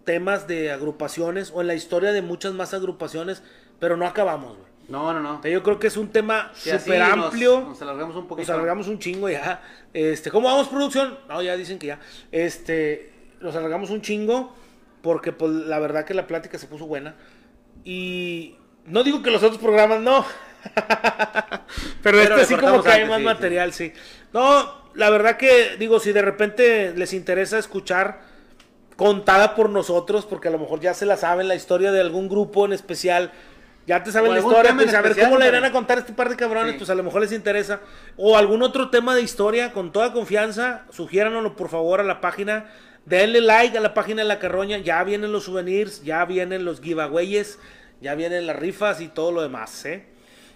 temas de agrupaciones o en la historia de muchas más agrupaciones, pero no acabamos, güey. No, no, no. Yo creo que es un tema súper nos- amplio. Nos, alargamos un Nos poquito. alargamos un chingo ya. Este, ¿cómo vamos producción? No, ya dicen que ya. Este, nos alargamos un chingo porque pues la verdad que la plática se puso buena. Y no digo que los otros programas no. Pero, este le sí como que hay más sí, material, sí. No, la verdad que digo, si de repente les interesa escuchar contada por nosotros, porque a lo mejor ya se la saben la historia de algún grupo en especial. Ya te saben la historia, pues a ver especial, cómo le irán a contar a este par de cabrones, Sí. pues a lo mejor les interesa. O algún otro tema de historia, con toda confianza, sugiéranoslo por favor a la página. Denle like a la página de la carroña. Ya vienen los souvenirs, ya vienen los giveaways, ya vienen las rifas y todo lo demás, ¿eh?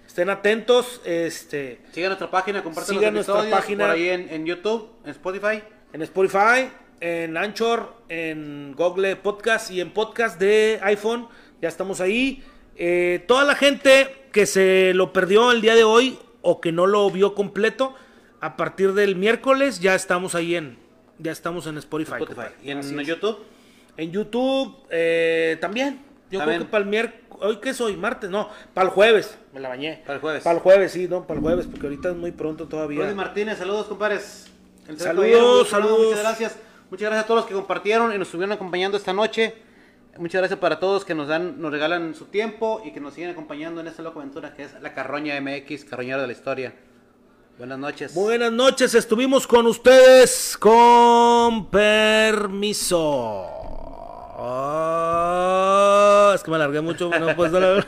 Estén atentos, este, Sigan nuestra página, compartan los nuestra página. por ahí en, en YouTube, en Spotify. en Spotify, en Anchor, en Google Podcast y en podcast de iPhone. Ya estamos ahí. Eh, toda la gente que se lo perdió el día de hoy o que no lo vio completo, a partir del miércoles ya estamos ahí en, ya estamos en Spotify. Y en Así es. YouTube. En YouTube eh, también. Yo También. creo que para el miércoles, hoy que soy, martes, no, para el jueves, me la bañé. Para el jueves. Para el jueves, sí, no, para el jueves, porque ahorita es muy pronto todavía. Rodri Martínez, saludos, compadres. El Saludos, saludos. Muchas gracias. Muchas gracias a todos los que compartieron y nos estuvieron acompañando esta noche. Muchas gracias para todos que nos dan, nos regalan su tiempo y que nos siguen acompañando en esta loca aventura que es la Carroña MX, Carroñero de la Historia. Buenas noches. Buenas noches, estuvimos con ustedes con permiso. Oh, es que me alargué mucho, no, pues no la...